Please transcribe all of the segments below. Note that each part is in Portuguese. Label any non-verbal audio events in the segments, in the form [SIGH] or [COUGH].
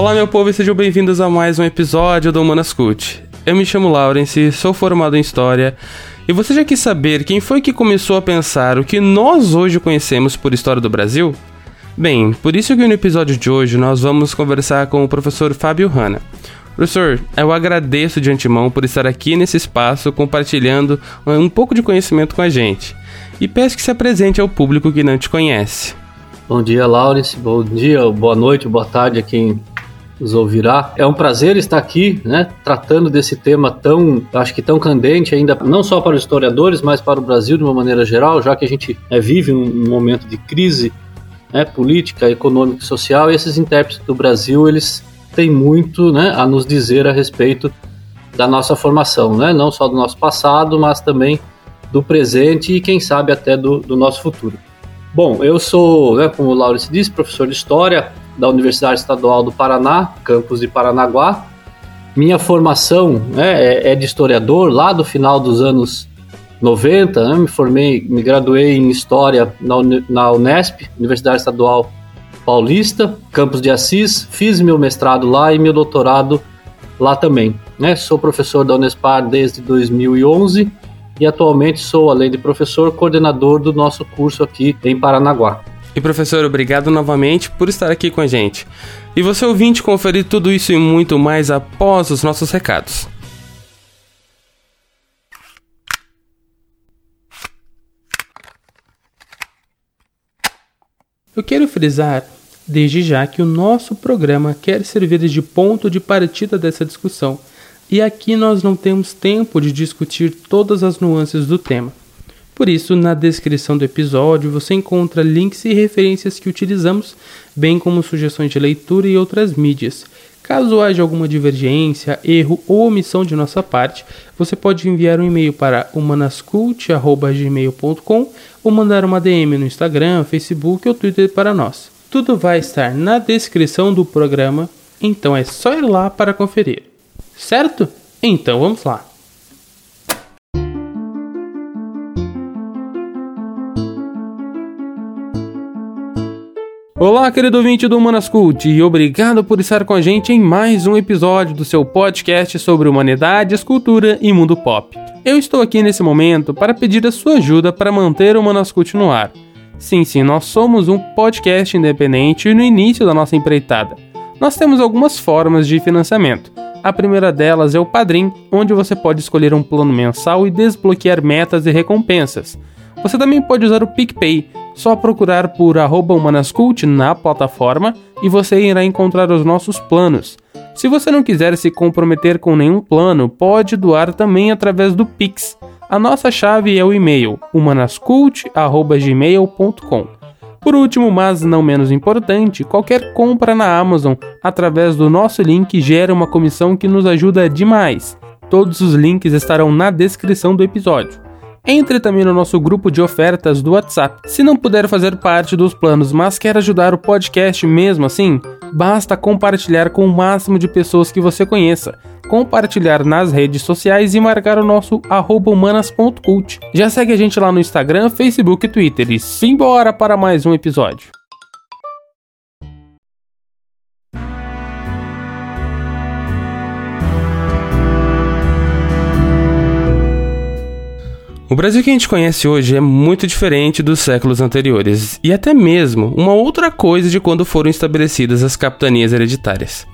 Olá, meu povo, e sejam bem-vindos a mais um episódio do Humanas Cult. Eu me chamo Lawrence, sou formado em História, e você já quis saber quem foi que começou a pensar o que nós hoje conhecemos por História do Brasil? Bem, por isso que no episódio de hoje nós vamos conversar com o professor Fábio Hanna. Professor, eu agradeço de antemão por estar aqui nesse espaço compartilhando um pouco de conhecimento com a gente. E peço que se apresente ao público que não te conhece. Bom dia, Laurence. Bom dia, boa noite, boa tarde a quem nos ouvirá. É um prazer estar aqui, né, tratando desse tema tão, acho que tão candente ainda, não só para os historiadores, mas para o Brasil de uma maneira geral, já que a gente é, vive um, momento de crise né, política, econômica e social, e esses intérpretes do Brasil, eles têm muito né, a nos dizer a respeito da nossa formação, né, não só do nosso passado, mas também do presente e quem sabe até do, do nosso futuro. Bom, eu sou, né, como o Laurence disse, professor de História, da Universidade Estadual do Paraná, campus de Paranaguá. Minha formação né, é, é de historiador lá do final dos anos 90, né, me formei, me graduei em História na, Unesp, Universidade Estadual Paulista, campus de Assis, fiz meu mestrado lá e meu doutorado lá também. Né? Sou professor da Unespar desde 2011 e atualmente sou, além de professor, coordenador do nosso curso aqui em Paranaguá. E professor, obrigado novamente por estar aqui com a gente. E você ouvinte conferir tudo isso e muito mais após os nossos recados. Eu quero frisar desde já que o nosso programa quer servir de ponto de partida dessa discussão, e aqui nós não temos tempo de discutir todas as nuances do tema. Por isso, na descrição do episódio você encontra links e referências que utilizamos, bem como sugestões de leitura e outras mídias. Caso haja alguma divergência, erro ou omissão de nossa parte, você pode enviar um e-mail para humanascult.gmail.com ou mandar uma DM no Instagram, Facebook ou Twitter para nós. Tudo vai estar na descrição do programa, então é só ir lá para conferir. Certo? Então vamos lá. Olá, querido ouvinte do Humanas Cult, e obrigado por estar com a gente em mais um episódio do seu podcast sobre humanidades, cultura e mundo pop. Eu estou aqui nesse momento para pedir a sua ajuda para manter o Humanas Cult no ar. Sim, sim, nós somos um podcast independente no início da nossa empreitada. Nós temos algumas formas de financiamento. A primeira delas é o Padrim, onde você pode escolher um plano mensal e desbloquear metas e recompensas. Você também pode usar o PicPay, só procurar por humanascult na plataforma e você irá encontrar os nossos planos. Se você não quiser se comprometer com nenhum plano, pode doar também através do Pix. A nossa chave é o e-mail humanascult@gmail.com. Por último, mas não menos importante, qualquer compra na Amazon através do nosso link gera uma comissão que nos ajuda demais. Todos os links estarão na descrição do episódio. Entre também no nosso grupo de ofertas do WhatsApp. Se não puder fazer parte dos planos, mas quer ajudar o podcast mesmo assim, basta compartilhar com o máximo de pessoas que você conheça, compartilhar nas redes sociais e marcar o nosso humanas.cult. Já segue a gente lá no Instagram, Facebook e Twitter. E simbora para mais um episódio. O Brasil que a gente conhece hoje é muito diferente dos séculos anteriores, e até mesmo uma outra coisa de quando foram estabelecidas as capitanias hereditárias.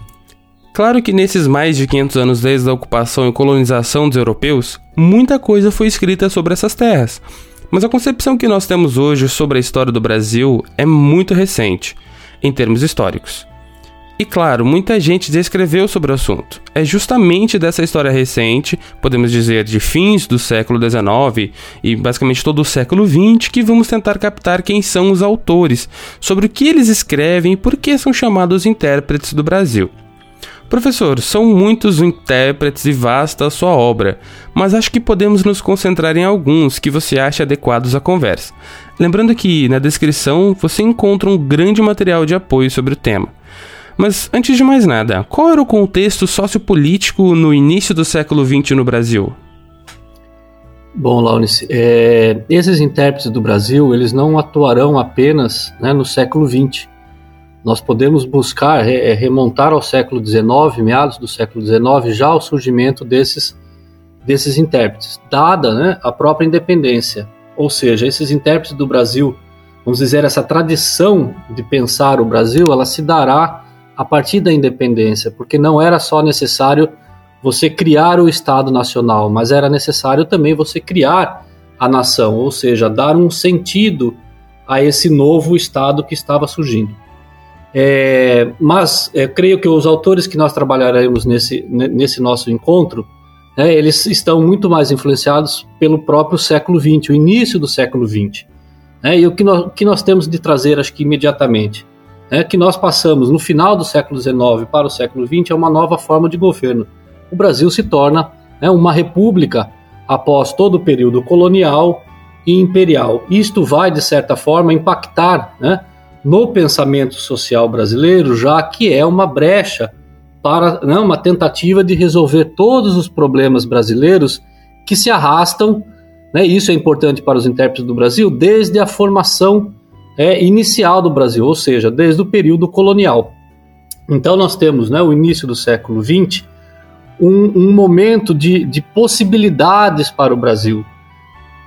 Claro que nesses mais de 500 anos desde a ocupação e colonização dos europeus, muita coisa foi escrita sobre essas terras, mas a concepção que nós temos hoje sobre a história do Brasil é muito recente, em termos históricos. E claro, muita gente já escreveu sobre o assunto. É justamente dessa história recente, podemos dizer de fins do século XIX e basicamente todo o século XX, que vamos tentar captar quem são os autores, sobre o que eles escrevem e por que são chamados intérpretes do Brasil. Professor, são muitos intérpretes e vasta a sua obra, mas acho que podemos nos concentrar em alguns que você acha adequados à conversa. Lembrando que na descrição você encontra um grande material de apoio sobre o tema. Mas antes de mais nada, qual era o contexto sociopolítico no início do século XX no Brasil? Bom, Laurence, é, esses intérpretes do Brasil eles não atuarão apenas né, no século XX. nós podemos buscar é, remontar ao século XIX, meados do século XIX, já o surgimento desses, desses intérpretes, dada né, a própria independência. Ou seja, esses intérpretes do Brasil, vamos dizer, essa tradição de pensar o Brasil, ela se dará a partir da independência, porque não era só necessário você criar o Estado Nacional, mas era necessário também você criar a nação, ou seja, dar um sentido a esse novo Estado que estava surgindo. É, mas é, creio que os autores que nós trabalharemos nesse, nesse nosso encontro, né, eles estão muito mais influenciados pelo próprio século XX, o início do século XX. Né, e o que nós, que nós temos de trazer, acho que imediatamente, é que nós passamos no final do século XIX para o século XX é uma nova forma de governo. O Brasil se torna né, uma república após todo o período colonial e imperial. Isto vai, de certa forma, impactar né, no pensamento social brasileiro, já que é uma brecha para né, uma tentativa de resolver todos os problemas brasileiros que se arrastam, né, isso é importante para os intérpretes do Brasil, desde a formação é, inicial do Brasil, ou seja, desde o período colonial. Então nós temos né, o início do século XX, um, um momento de, de, possibilidades para o Brasil.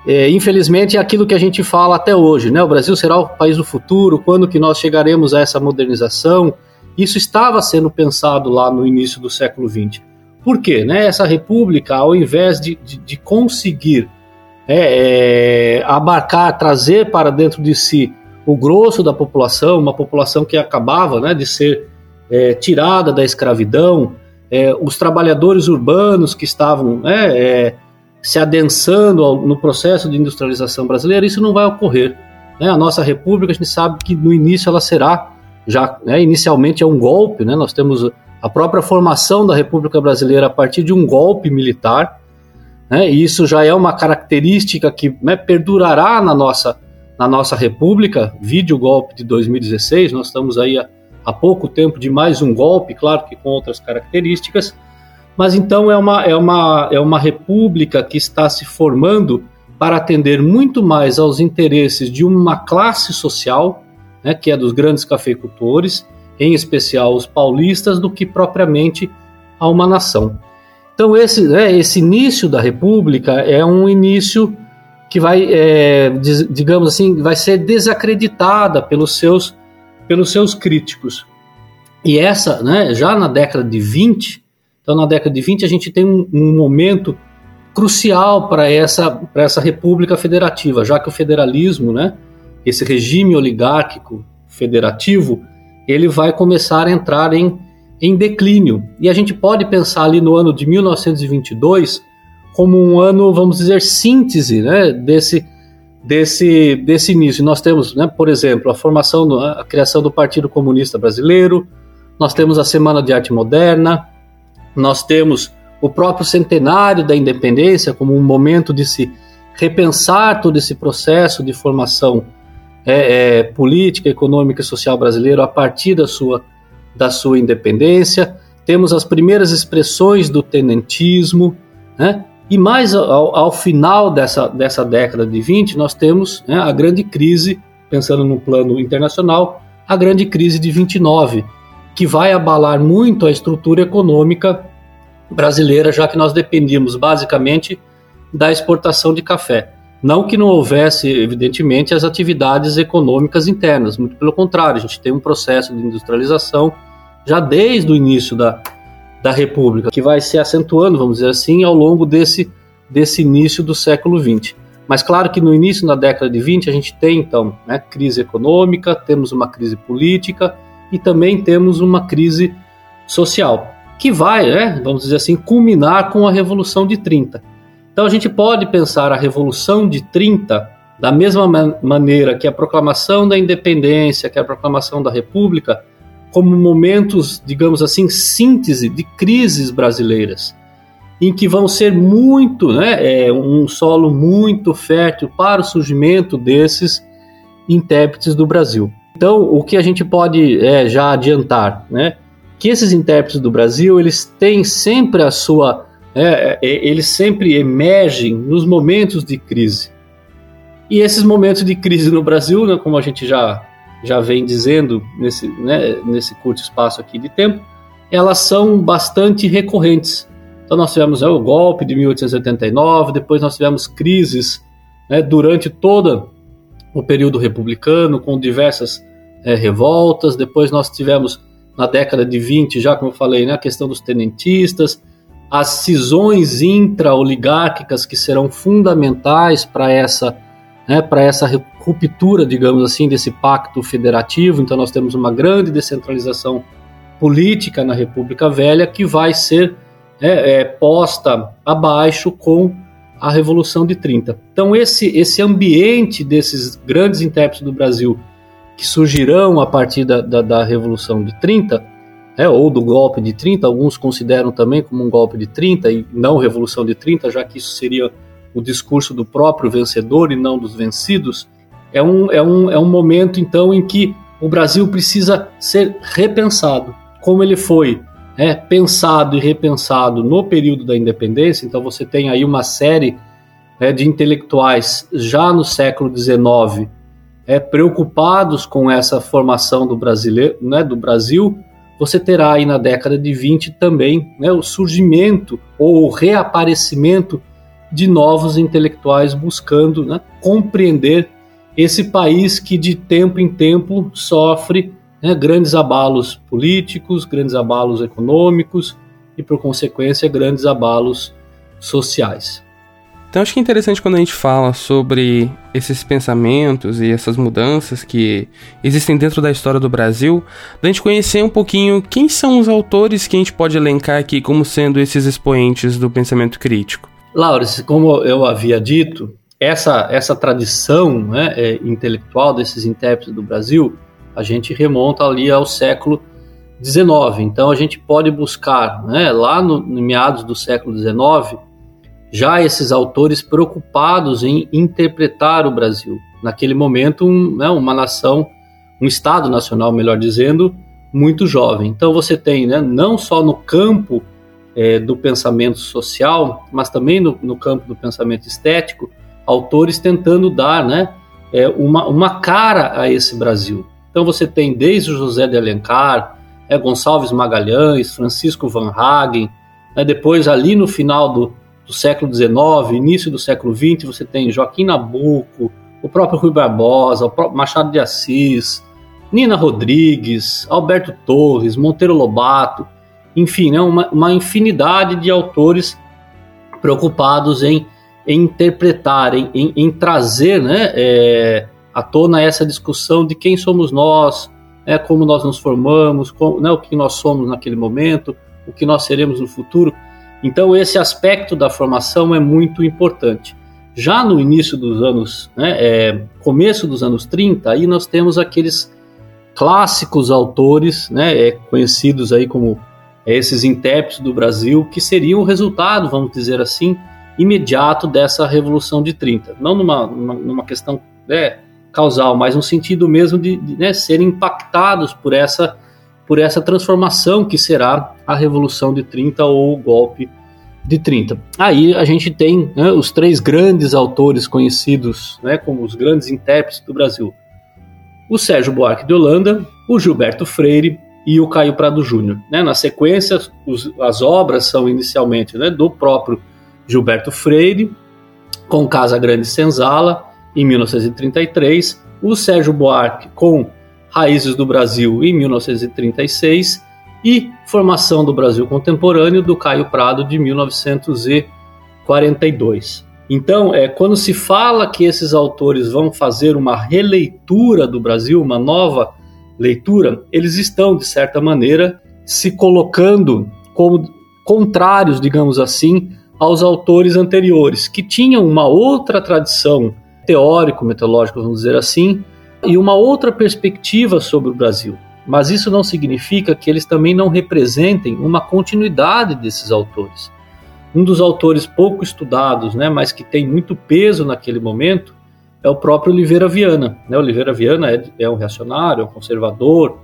É, infelizmente é aquilo que a gente fala até hoje, né? O Brasil será o país do futuro, quando que nós chegaremos a essa modernização? Isso estava sendo pensado lá no início do século XX. Por quê? Né? Essa república, ao invés de, de, de conseguir é, é, abarcar, trazer para dentro de si o grosso da população, uma população que acabava né, de ser é, tirada da escravidão, é, os trabalhadores urbanos que estavam né, é, se adensando ao, no processo de industrialização brasileira, isso não vai ocorrer. Né? A nossa república, a gente sabe que no início ela será, já né, inicialmente é um golpe, né? nós temos a própria formação da República Brasileira a partir de um golpe militar, né? e isso já é uma característica que né, perdurará na nossa na nossa República, vídeo golpe de 2016, nós estamos aí há, há pouco tempo de mais um golpe, claro que com outras características, mas então é uma, é uma, é uma república que está se formando para atender muito mais aos interesses de uma classe social, né, que é dos grandes cafeicultores, em especial os paulistas, do que propriamente a uma nação. Então esse, né, esse início da república é um início que vai, é, digamos assim, vai ser desacreditada pelos seus, pelos seus críticos. E essa, né, já na década de 20, então na década de 20 a gente tem um, um momento crucial para essa, essa república federativa, já que o federalismo, né, esse regime oligárquico federativo, ele vai começar a entrar em, em declínio. E a gente pode pensar ali no ano de 1922 como um ano, vamos dizer, síntese né, desse, desse, desse início. Nós temos, né, por exemplo, a formação, a criação do Partido Comunista Brasileiro, nós temos a Semana de Arte Moderna, nós temos o próprio centenário da independência como um momento de se repensar todo esse processo de formação é, é, política, econômica e social brasileiro a partir da sua, da sua independência. Temos as primeiras expressões do tenentismo, né? E mais ao, ao final dessa, dessa década de 20, nós temos né, a grande crise, pensando no plano internacional, a grande crise de 29, que vai abalar muito a estrutura econômica brasileira, já que nós dependíamos basicamente da exportação de café. Não que não houvesse, evidentemente, as atividades econômicas internas, muito pelo contrário, a gente tem um processo de industrialização já desde o início da, da República, que vai se acentuando, vamos dizer assim, ao longo desse, desse início do século XX. Mas claro que no início da década de 20 a gente tem então né, crise econômica, temos uma crise política e também temos uma crise social, que vai, né, vamos dizer assim, culminar com a Revolução de 30. Então a gente pode pensar a Revolução de 30 da mesma man maneira que a proclamação da independência, que a proclamação da República, como momentos, digamos assim, síntese de crises brasileiras, em que vão ser muito, né, é, um solo muito fértil para o surgimento desses intérpretes do Brasil. Então, o que a gente pode é, já adiantar, né, que esses intérpretes do Brasil eles têm sempre a sua, é, é eles sempre emergem nos momentos de crise. E esses momentos de crise no Brasil, né, como a gente já já vem dizendo nesse, né, nesse curto espaço aqui de tempo, elas são bastante recorrentes. Então nós tivemos né, o golpe de 1889, depois nós tivemos crises né, durante todo o período republicano, com diversas é, revoltas, depois nós tivemos na década de 20, já como eu falei, né, a questão dos tenentistas, as cisões intra-oligárquicas que serão fundamentais para essa, né, essa ruptura, digamos assim, desse pacto federativo. Então, nós temos uma grande descentralização política na República Velha que vai ser é, é, posta abaixo com a Revolução de 30. Então, esse, esse ambiente desses grandes intérpretes do Brasil que surgirão a partir da, da, da Revolução de 30, é, ou do golpe de 30, alguns consideram também como um golpe de 30 e não Revolução de 30, já que isso seria o discurso do próprio vencedor e não dos vencidos, é um, é um, é um momento então em que o Brasil precisa ser repensado, como ele foi é, pensado e repensado no período da independência. Então você tem aí uma série é, de intelectuais já no século XIX é, preocupados com essa formação do brasileiro, né, do Brasil, você terá aí na década de 20 também né, o surgimento ou o reaparecimento de novos intelectuais buscando né, compreender esse país que de tempo em tempo sofre né, grandes abalos políticos, grandes abalos econômicos e, por consequência, grandes abalos sociais. Então acho que é interessante quando a gente fala sobre esses pensamentos e essas mudanças que existem dentro da história do Brasil, da gente conhecer um pouquinho quem são os autores que a gente pode elencar aqui como sendo esses expoentes do pensamento crítico. Laures, como eu havia dito, essa, essa tradição né, é, intelectual desses intérpretes do Brasil, a gente remonta ali ao século XIX. Então a gente pode buscar né, lá no, no meados do século XIX já esses autores preocupados em interpretar o Brasil. Naquele momento, um, né, uma nação, um Estado nacional, melhor dizendo, muito jovem. Então você tem, né, não só no campo é, do pensamento social, mas também no, no, campo do pensamento estético, autores tentando dar né, é, uma, uma cara a esse Brasil. Então você tem desde José de Alencar, é, Gonçalves Magalhães, Francisco Van Hagen, né, depois ali no final do, do século XIX, início do século XX, você tem Joaquim Nabuco, o próprio Rui Barbosa, o próprio Machado de Assis, Nina Rodrigues, Alberto Torres, Monteiro Lobato, enfim, né, uma, uma infinidade de autores preocupados em, em interpretar, em, em, em trazer né, é, à tona essa discussão de quem somos nós, né, como nós nos formamos, como, né, o que nós somos naquele momento, o que nós seremos no futuro. Então, esse aspecto da formação é muito importante. Já no início dos anos, né, é, começo dos anos 30, aí nós temos aqueles clássicos autores, né, é, conhecidos aí como é, esses intérpretes do Brasil, que seriam o resultado, vamos dizer assim, imediato dessa Revolução de 30. Não numa, numa, numa questão né, causal, mas no sentido mesmo de, de né, serem impactados por essa por essa transformação que será a Revolução de 30 ou o golpe de 30. Aí a gente tem né, os três grandes autores conhecidos né, como os grandes intérpretes do Brasil: o Sérgio Buarque de Holanda, o Gilberto Freire e o Caio Prado Júnior. Né? Na sequência, os, as obras são inicialmente né, do próprio Gilberto Freire, com Casa Grande Senzala, em 1933, o Sérgio Buarque com Raízes do Brasil em 1936 e Formação do Brasil Contemporâneo do Caio Prado de 1942. Então, é, quando se fala que esses autores vão fazer uma releitura do Brasil, uma nova leitura, eles estão, de certa maneira, se colocando como contrários, digamos assim, aos autores anteriores, que tinham uma outra tradição teórico-metodológica, vamos dizer assim, e uma outra perspectiva sobre o Brasil. Mas isso não significa que eles também não representem uma continuidade desses autores. Um dos autores pouco estudados, né, mas que tem muito peso naquele momento, é o próprio Oliveira Viana. Né? Oliveira Viana é, é um reacionário, é um conservador,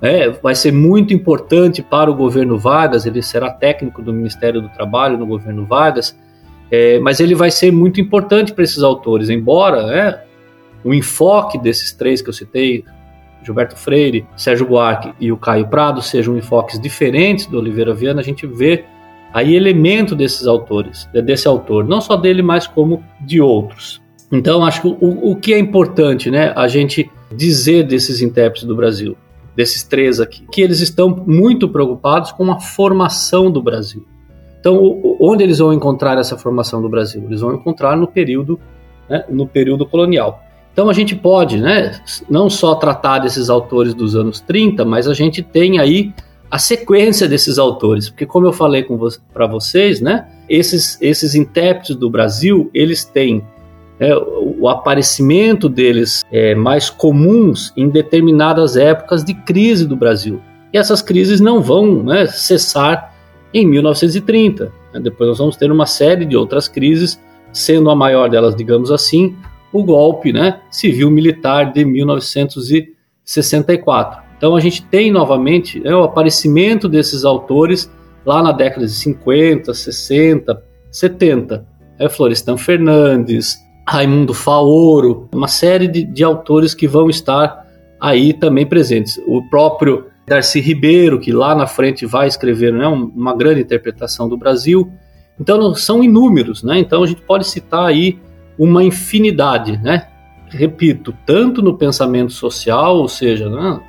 é, vai ser muito importante para o governo Vargas, ele será técnico do Ministério do Trabalho no governo Vargas, é, mas ele vai ser muito importante para esses autores, embora né, o enfoque desses três que eu citei, Gilberto Freire, Sérgio Buarque e o Caio Prado sejam enfoques diferentes do Oliveira Viana, a gente vê aí elemento desses autores, desse autor, não só dele, mas como de outros. Então, acho que o, o que é importante, né, a gente dizer desses intérpretes do Brasil, desses três aqui, que eles estão muito preocupados com a formação do Brasil. Então, onde eles vão encontrar essa formação do Brasil? Eles vão encontrar no período, né, no período colonial. Então, a gente pode, né, não só tratar desses autores dos anos 30, mas a gente tem aí a sequência desses autores, porque como eu falei vo para vocês, né, esses, esses intérpretes do Brasil, eles têm é, o aparecimento deles é, mais comuns em determinadas épocas de crise do Brasil. E essas crises não vão né, cessar em 1930. Depois nós vamos ter uma série de outras crises, sendo a maior delas, digamos assim, o golpe né, civil-militar de 1964. Então a gente tem novamente né, o aparecimento desses autores lá na década de 50, 60, 70. É Florestan Fernandes, Raimundo Faoro, uma série de, de autores que vão estar aí também presentes. O próprio Darcy Ribeiro, que lá na frente vai escrever né, uma grande interpretação do Brasil. Então são inúmeros, né? Então a gente pode citar aí uma infinidade, né? Repito, tanto no pensamento social, ou seja, né,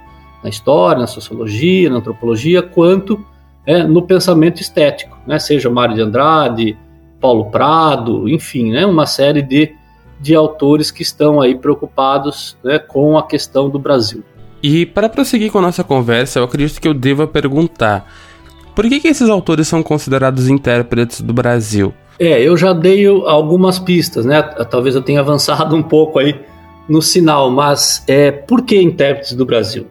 na história, na sociologia, na antropologia, quanto é, no pensamento estético, né? Seja Mário de Andrade, Paulo Prado, enfim, né? Uma série de, de autores que estão aí preocupados né, com a questão do Brasil. E para prosseguir com a nossa conversa, eu acredito que eu deva perguntar: por que, que esses autores são considerados intérpretes do Brasil? É, eu já dei algumas pistas, né? Talvez eu tenha [LAUGHS] avançado um pouco aí no sinal, mas é, por que intérpretes do Brasil?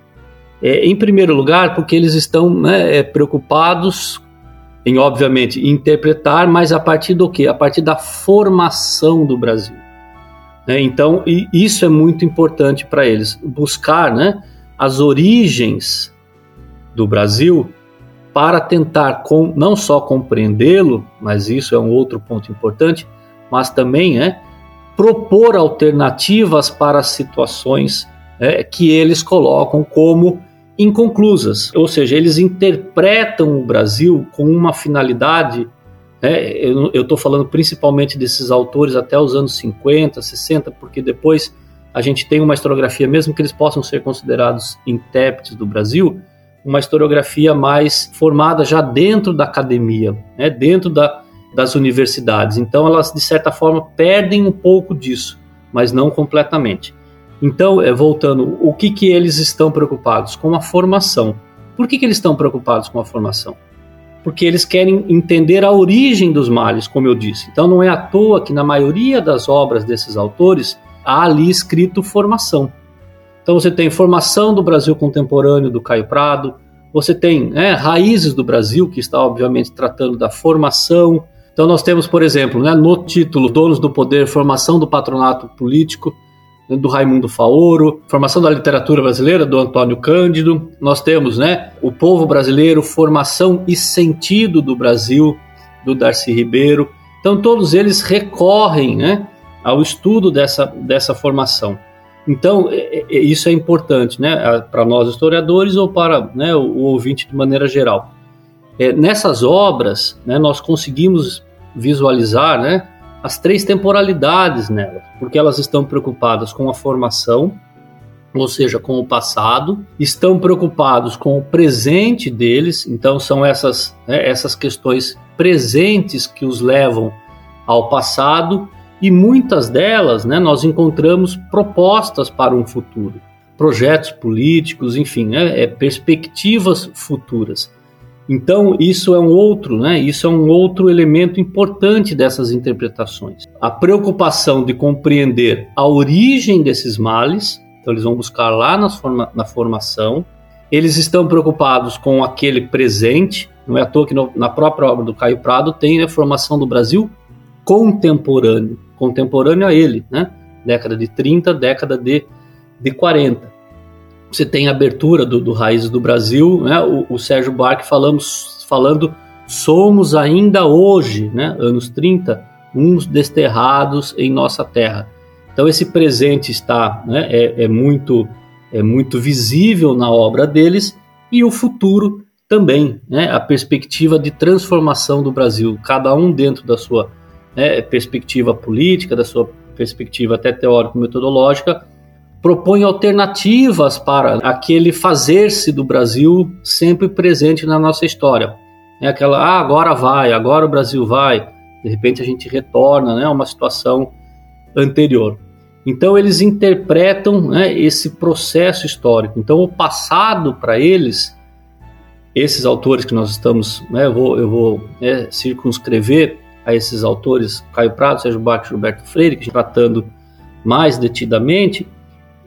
É, em primeiro lugar, porque eles estão né, é, preocupados em, obviamente, interpretar, mas a partir do quê? A partir da formação do Brasil. Né? Então, isso é muito importante para eles, buscar né, as origens do Brasil para tentar com, não só compreendê-lo, mas isso é um outro ponto importante, mas também é propor alternativas para situações é, que eles colocam como inconclusas, ou seja, eles interpretam o Brasil com uma finalidade. Né, eu estou falando principalmente desses autores até os anos 50, 60, porque depois a gente tem uma historiografia, mesmo que eles possam ser considerados intérpretes do Brasil, uma historiografia mais formada já dentro da academia, né, dentro da, das universidades. Então, elas, de certa forma, perdem um pouco disso, mas não completamente. Então, é, voltando, o que, que eles estão preocupados? Com a formação. Por que, que eles estão preocupados com a formação? Porque eles querem entender a origem dos males, como eu disse. Então, não é à toa que na maioria das obras desses autores há ali escrito formação. Então, você tem formação do Brasil contemporâneo do Caio Prado, você tem né, raízes do Brasil, que está obviamente tratando da formação. Então, nós temos, por exemplo, né, no título Donos do Poder, Formação do Patronato Político, do Raimundo Faoro, Formação da Literatura Brasileira, do Antônio Cândido. Nós temos né, O Povo Brasileiro, Formação e Sentido do Brasil, do Darcy Ribeiro. Então, todos eles recorrem né, ao estudo dessa, dessa formação. Então, é, é, isso é importante né, para nós historiadores ou para né, o, o, ouvinte de maneira geral. É, nessas obras, né, nós conseguimos visualizar né, as três temporalidades nelas, porque elas estão preocupadas com a formação, ou seja, com o passado, estão preocupados com o presente deles, então são essas, né, essas questões presentes que os levam ao passado, e muitas delas né, nós encontramos propostas para um futuro, projetos políticos, enfim, né, é, perspectivas futuras. Então, isso é um outro, né? Isso é um outro elemento importante dessas interpretações. A preocupação de compreender a origem desses males, então eles vão buscar lá forma, na formação. Eles estão preocupados com aquele presente, não é à toa que no, na própria obra do Caio Prado tem a formação do Brasil contemporâneo, contemporâneo a ele, né? Década de 30, década de, de 40 você tem a abertura do, do do Brasil, né? o, o Sérgio Buarque falamos, falando somos ainda hoje, né? anos 30, uns desterrados em nossa terra. Então esse presente está, né? é, é muito é muito visível na obra deles, e o futuro também, né, a perspectiva de transformação do Brasil, cada um dentro da sua né, perspectiva política, da sua perspectiva até teórico-metodológica, propõe alternativas para aquele fazer-se do Brasil sempre presente na nossa história. É aquela, ah, agora vai, agora o Brasil vai, de repente a gente retorna né, a uma situação anterior. Então eles interpretam né, esse processo histórico. Então o passado para eles, esses autores que nós estamos, né, eu vou, eu vou né, circunscrever a esses autores, Caio Prado, Sérgio Bach Gilberto Freire, que tratando mais detidamente,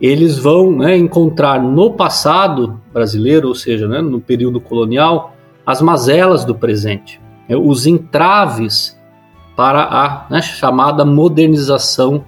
eles vão né, encontrar no passado brasileiro, ou seja, né, no período colonial, as mazelas do presente, né, os entraves para a né, chamada modernização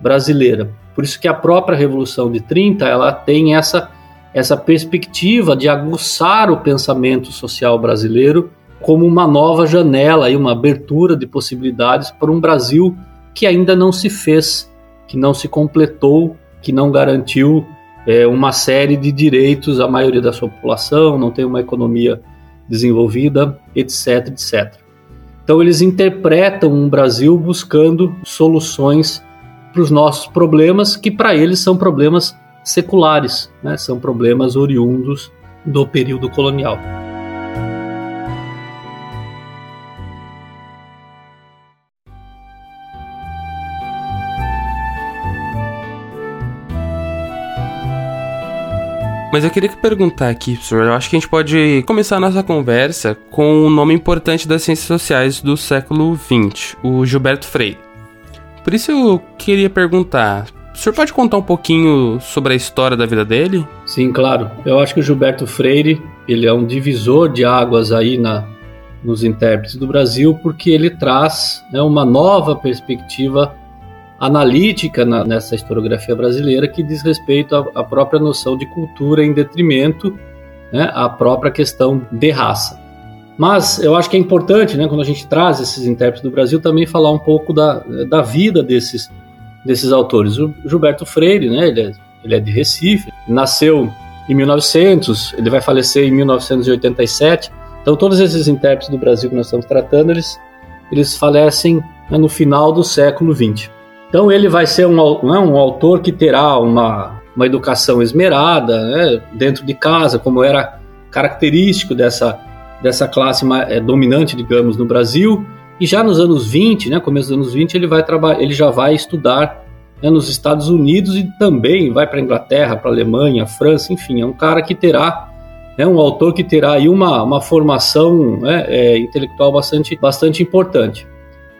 brasileira. Por isso que a própria Revolução de 30 ela tem essa, essa perspectiva de aguçar o pensamento social brasileiro como uma nova janela e uma abertura de possibilidades para um Brasil que ainda não se fez, que não se completou, que não garantiu é, uma série de direitos à maioria da sua população, não tem uma economia desenvolvida, etc, etc. Então eles interpretam um Brasil buscando soluções para os nossos problemas, que para eles são problemas seculares, né? são problemas oriundos do período colonial. Mas eu queria perguntar aqui, professor, eu acho que a gente pode começar a nossa conversa com um nome importante das ciências sociais do século XX, o Gilberto Freire. Por isso eu queria perguntar, o senhor pode contar um pouquinho sobre a história da vida dele? Sim, claro. Eu acho que o Gilberto Freire, ele é um divisor de águas aí na, nos intérpretes do Brasil, porque ele traz né, uma nova perspectiva analítica na, nessa historiografia brasileira que diz respeito à, à própria noção de cultura em detrimento né, à própria questão de raça. Mas eu acho que é importante, né, quando a gente traz esses intérpretes do Brasil, também falar um pouco da, da vida desses, desses autores. O Gilberto Freire, né, ele, é, ele é de Recife, nasceu em 1900, ele vai falecer em 1987. Então, todos esses intérpretes do Brasil que nós estamos tratando, eles, eles falecem né, no final do século XX. Então ele vai ser um, né, um autor que terá uma, uma educação esmerada né, dentro de casa, como era característico dessa, dessa classe é, dominante, digamos, no Brasil. E já nos anos 20, né, começo dos anos 20, ele, vai ele já vai estudar né, nos Estados Unidos e também vai para a Inglaterra, para a Alemanha, França, enfim, é um cara que terá é um autor que terá aí uma, uma formação né, é, intelectual bastante, bastante importante.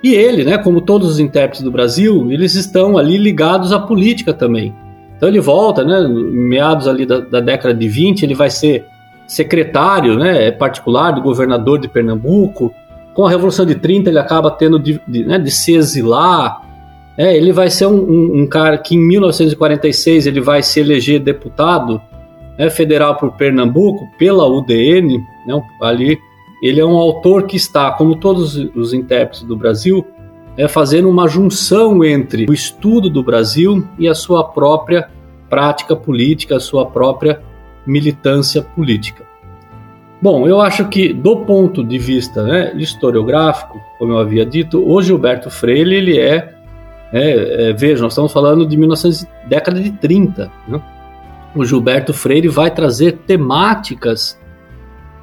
E ele, né, como todos os intérpretes do Brasil, eles estão ali ligados à política também. Então ele volta, né, meados ali da, da década de 20, ele vai ser secretário, né, particular do governador de Pernambuco. Com a Revolução de 30 ele acaba tendo de, de, né, de se exilar. É, ele vai ser um, um, um, cara que em 1946 ele vai se eleger deputado né, federal por Pernambuco pela UDN, né, ali ele é um autor que está, como todos os intérpretes do Brasil, é fazendo uma junção entre o estudo do Brasil e a sua própria prática política, a sua própria militância política. Bom, eu acho que do ponto de vista né, historiográfico, como eu havia dito, o Gilberto Freire ele é, é, é veja, nós estamos falando de 1900, década de 30. Né? O Gilberto Freire vai trazer temáticas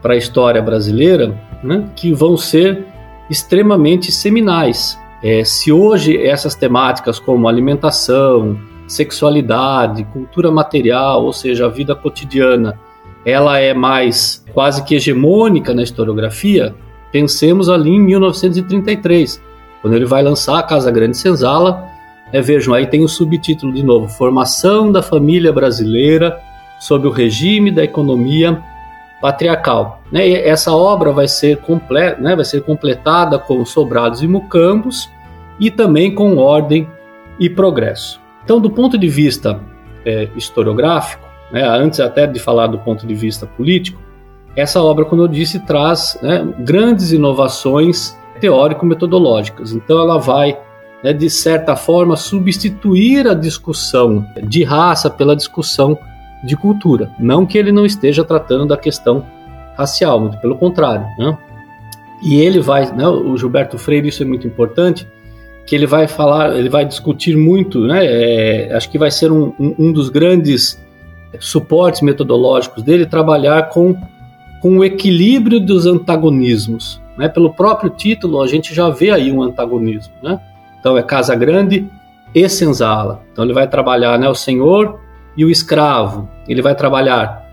para a história brasileira né, que vão ser extremamente seminais. É, se hoje essas temáticas como alimentação, sexualidade, cultura material, ou seja, a vida cotidiana, ela é mais quase que hegemônica na historiografia, pensemos ali em 1933, quando ele vai lançar a Casa Grande Senzala. É, vejam, aí tem o subtítulo de novo: Formação da Família Brasileira sob o regime da economia patriarcal. Né? essa obra vai ser, completa, né? vai ser completada com sobrados e mucambos e também com ordem e progresso. Então, do ponto de vista é, historiográfico, né? antes até de falar do ponto de vista político, essa obra, como eu disse, traz né, grandes inovações teórico-metodológicas. Então, ela vai, né, de certa forma, substituir a discussão de raça pela discussão de cultura. Não que ele não esteja tratando da questão racial, muito pelo contrário. Né? E ele vai, né, o Gilberto Freire, isso é muito importante, que ele vai falar, ele vai discutir muito, né, é, acho que vai ser um, um, um, dos grandes suportes metodológicos dele, trabalhar com, com o equilíbrio dos antagonismos. Né? Pelo próprio título, a gente já vê aí um antagonismo. Né? Então, é Casa Grande e Senzala. Então, ele vai trabalhar né, o senhor e o escravo. Ele vai trabalhar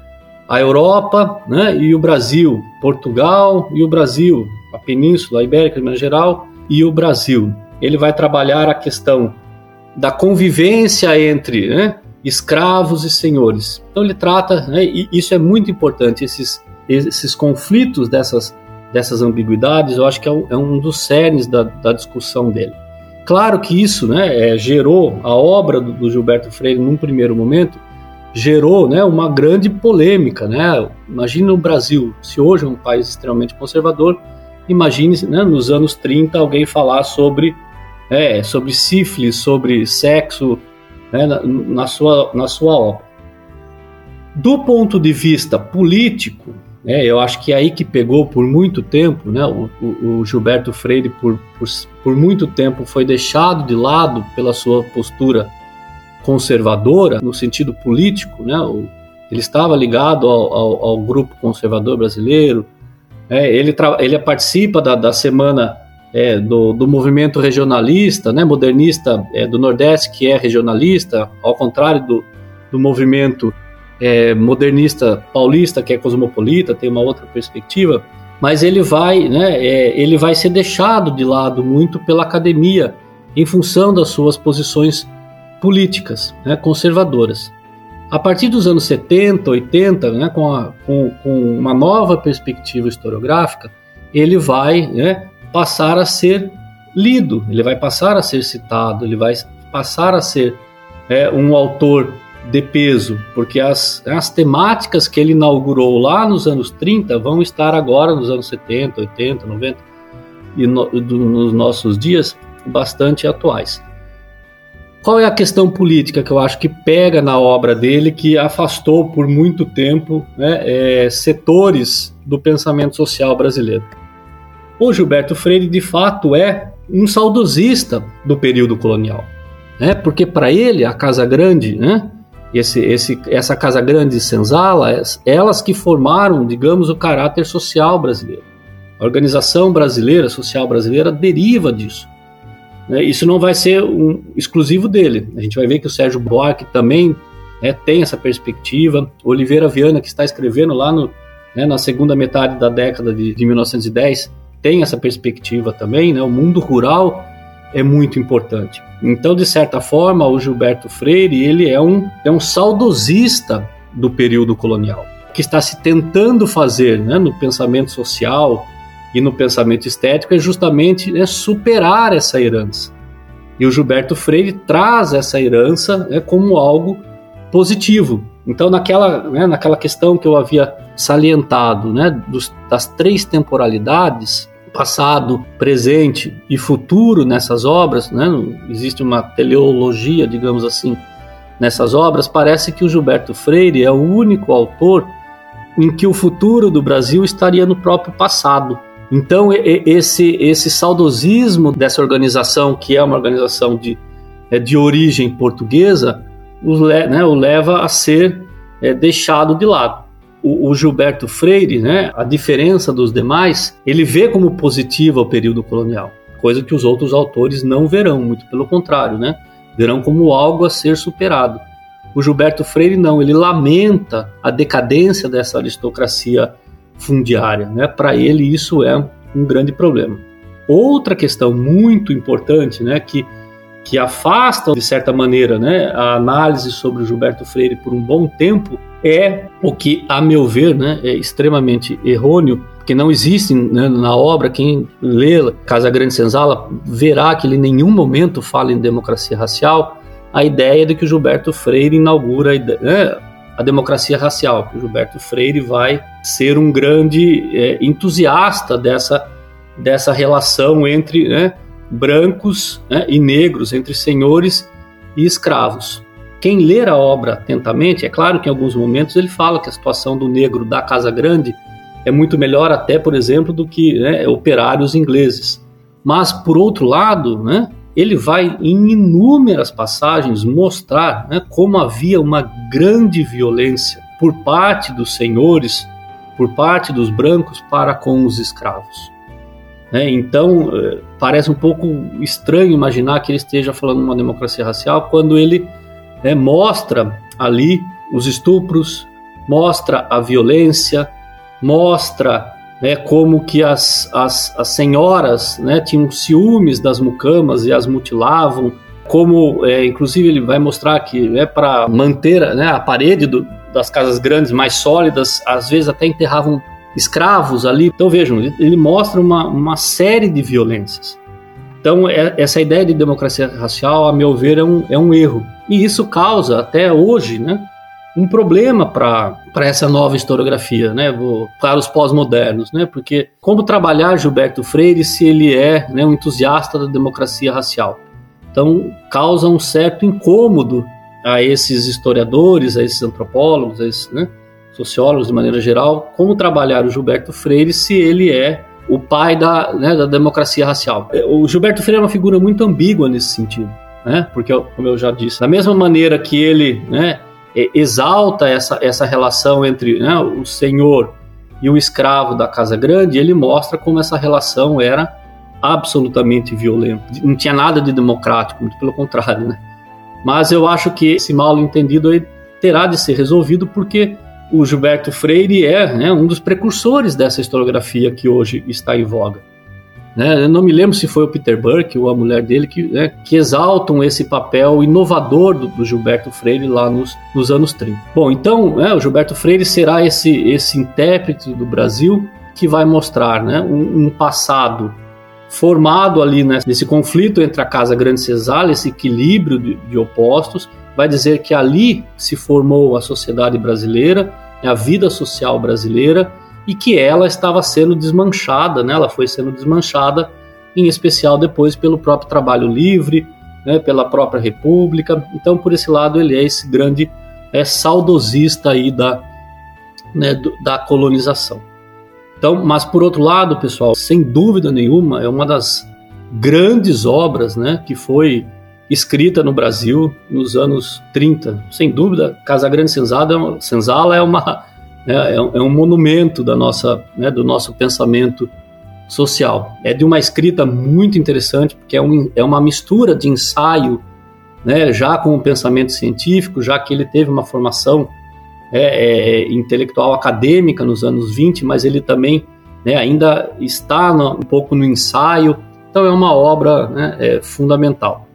a Europa né, e o Brasil, Portugal e o Brasil, a Península Ibérica em geral e o Brasil. Ele vai trabalhar a questão da convivência entre né, escravos e senhores. Então ele trata, né, e isso é muito importante, esses, esses conflitos dessas, dessas ambiguidades, eu acho que é um, é um dos cernes da, da, discussão dele. Claro que isso né, é, gerou a obra do, do Gilberto Freire num primeiro momento, gerou né, uma grande polêmica. Né? Imagine no Brasil, se hoje é um país extremamente conservador, imagine né, nos anos 30 alguém falar sobre, é, sobre sífilis, sobre sexo né, na, na, sua, na sua obra. Do ponto de vista político, né, eu acho que é aí que pegou por muito tempo, né, o, o, o Gilberto Freire por, por, por muito tempo foi deixado de lado pela sua postura conservadora no sentido político, né? O, ele estava ligado ao, ao, ao, grupo conservador brasileiro. É, ele, ele participa da, da semana é, do, do, movimento regionalista, né, modernista é, do Nordeste, que é regionalista, ao contrário do, do movimento é, modernista paulista, que é cosmopolita, tem uma outra perspectiva. Mas ele vai, né, é, ele vai ser deixado de lado muito pela academia em função das suas posições políticas né, conservadoras. A partir dos anos 70, 80, né, com, a, com, com, uma nova perspectiva historiográfica, ele vai né, passar a ser lido, ele vai passar a ser citado, ele vai passar a ser é, um autor de peso, porque as, as temáticas que ele inaugurou lá nos anos 30 vão estar agora nos anos 70, 80, 90 e no, do, nos nossos dias bastante atuais. Qual é a questão política que eu acho que pega na obra dele, que afastou por muito tempo né, é, setores do pensamento social brasileiro? O Gilberto Freire, de fato, é um saudosista do período colonial, né? porque para ele a Casa Grande, né, esse, esse, essa Casa Grande de Senzala, elas que formaram, digamos, o caráter social brasileiro. A organização brasileira, social brasileira, deriva disso. Né? Isso não vai ser um exclusivo dele. A gente vai ver que o Sérgio Buarque também né, tem essa perspectiva. Oliveira Viana, que está escrevendo lá no, né, na segunda metade da década de, de 1910, tem essa perspectiva também. Né? O mundo rural é muito importante. Então, de certa forma, o Gilberto Freire ele é um, é um saudosista do período colonial, que está se tentando fazer né, no pensamento social, e no pensamento estético é justamente né, superar essa herança. E o Gilberto Freire traz essa herança né, como algo positivo. Então, naquela, né, naquela questão que eu havia salientado, né, dos, das três temporalidades, passado, presente e futuro nessas obras, né, existe uma teleologia, digamos assim, nessas obras, parece que o Gilberto Freire é o único autor em que o futuro do Brasil estaria no próprio passado. Então, esse, esse saudosismo dessa organização, que é uma organização de, é, de origem portuguesa, o, né, leva a ser é, deixado de lado. O, o, Gilberto Freire, né, a diferença dos demais, ele vê como positiva o período colonial, coisa que os outros autores não verão, muito pelo contrário, né, verão como algo a ser superado. O Gilberto Freire não, ele lamenta a decadência dessa aristocracia fundiária. Né? Para ele, isso é um grande problema. Outra questão muito importante, né, que, que afasta, de certa maneira, né, a análise sobre o Gilberto Freire por um bom tempo, é o que, a meu ver, né, é extremamente errôneo, porque não existe né, na obra, quem lê Casa Grande Senzala verá que ele em nenhum momento fala em democracia racial, a ideia de que o Gilberto Freire inaugura a ideia, né, a democracia racial, que o Gilberto Freire vai ser um grande é, entusiasta dessa, dessa relação entre né, brancos né, e negros, entre senhores e escravos. Quem ler a obra atentamente, é claro que em alguns momentos ele fala que a situação do negro da Casa Grande é muito melhor até, por exemplo, do que né, operários ingleses. Mas, por outro lado, né, ele vai em inúmeras passagens mostrar né, como havia uma grande violência por parte dos senhores, por parte dos brancos para com os escravos. Né? Então, eh, parece um pouco estranho imaginar que ele esteja falando uma democracia racial quando ele né, mostra ali os estupros, mostra a violência, mostra né, como que as, as, as senhoras né, tinham ciúmes das mucamas e as mutilavam, como é, inclusive ele vai mostrar que né, para manter né, a parede do, das casas grandes mais sólidas, às vezes até enterravam escravos ali. Então vejam, ele mostra uma, uma série de violências. Então é, essa ideia de democracia racial, a meu ver, é um, é um erro. E isso causa até hoje né, um problema para essa nova historiografia, né, para os pós-modernos, né, porque como trabalhar Gilberto Freire se ele é né, um entusiasta da democracia racial? Então causa um certo incômodo a esses historiadores, a esses antropólogos, a esses né, sociólogos de maneira geral, como trabalhar o Gilberto Freire se ele é o pai da, né, da democracia racial. O Gilberto Freire é uma figura muito ambígua nesse sentido, né, porque, como eu já disse, da mesma maneira que ele né, exalta essa, essa relação entre né, o senhor e o escravo da Casa Grande, ele mostra como essa relação era absolutamente violenta. Não tinha nada de democrático, muito pelo contrário, né? Mas eu acho que esse mal entendido terá de ser resolvido porque o Gilberto Freire é né, um dos precursores dessa historiografia que hoje está em voga. Né? Eu não me lembro se foi o Peter Burke ou a mulher dele que, né, que exaltam esse papel inovador do, do Gilberto Freire lá nos, nos, anos 30. Bom, então né, o Gilberto Freire será esse, esse intérprete do Brasil que vai mostrar né, um, um passado formado ali né, nesse conflito entre a Casa Grande Cesal, esse equilíbrio de, de opostos, vai dizer que ali se formou a sociedade brasileira, a vida social brasileira, e que ela estava sendo desmanchada, né? ela foi sendo desmanchada, em especial depois pelo próprio trabalho livre, né? pela própria República. Então, por esse lado, ele é esse grande é, saudosista aí da, né, do, da colonização. Então, mas por outro lado, pessoal, sem dúvida nenhuma, é uma das grandes obras, né, que foi escrita no Brasil nos anos 30. Sem dúvida, Casa Grande Senzala, Senzala é uma é, é, um monumento da nossa, né, do nosso pensamento social. É de uma escrita muito interessante, porque é, um, é uma mistura de ensaio, né, já com o pensamento científico, já que ele teve uma formação é, é, intelectual acadêmica nos anos 20, mas ele também né, ainda está no, um pouco no ensaio, então é uma obra né, é, fundamental.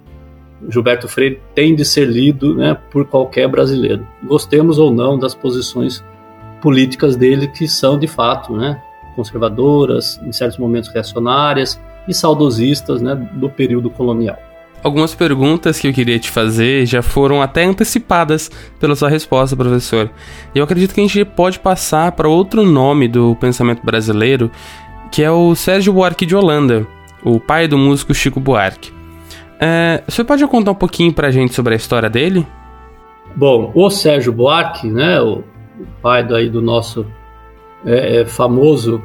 Gilberto Freire tem de ser lido né, por qualquer brasileiro, gostemos ou não das posições políticas dele, que são de fato né, conservadoras, em certos momentos reacionárias e saudosistas né, do período colonial. Algumas perguntas que eu queria te fazer já foram até antecipadas pela sua resposta, professor. Eu acredito que a gente pode passar para outro nome do pensamento brasileiro, que é o Sérgio Buarque de Holanda, o pai do músico Chico Buarque. É, você pode contar um pouquinho para a gente sobre a história dele? Bom, o Sérgio Buarque, né, o pai daí do nosso é, é, famoso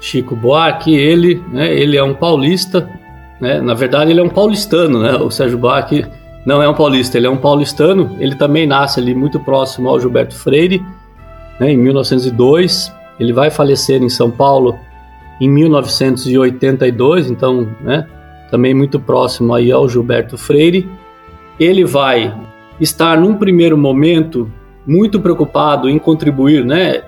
Chico Buarque, ele, né, ele é um paulista, né? Na verdade, ele é um paulistano, né? O Sérgio Bach não é um paulista, ele é um paulistano. Ele também nasce ali muito próximo ao Gilberto Freire, né? em 1902. Ele vai falecer em São Paulo em 1982, então, né? Também muito próximo aí ao Gilberto Freire. Ele vai estar num primeiro momento muito preocupado em contribuir, né?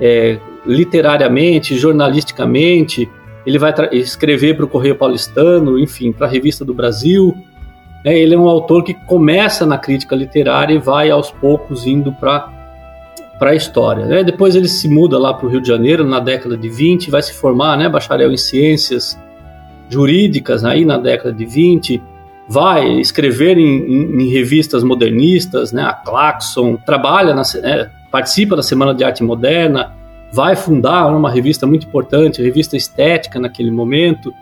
É, literariamente, jornalisticamente, ele vai escrever para o Correio Paulistano, enfim, para a Revista do Brasil. É, ele é um autor que começa na crítica literária e vai aos poucos indo para para a história. Né? Depois ele se muda lá para o Rio de Janeiro na década de 20, vai se formar, né, bacharel em ciências jurídicas aí na década de 20, vai escrever em, em, em revistas modernistas, né, a Claxon, trabalha, na, é, participa da Semana de Arte Moderna, vai fundar uma revista muito importante, revista estética naquele momento,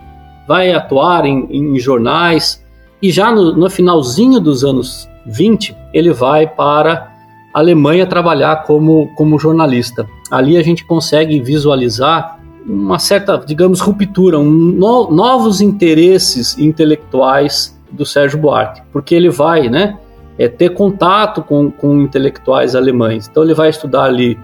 vai atuar em, em jornais e já no, no, finalzinho dos anos 20, ele vai para a Alemanha trabalhar como, como jornalista. Ali a gente consegue visualizar uma certa, digamos, ruptura, um, no, novos interesses intelectuais do Sérgio Buarque, porque ele vai, né, é, ter contato com, com intelectuais alemães. Então ele vai estudar ali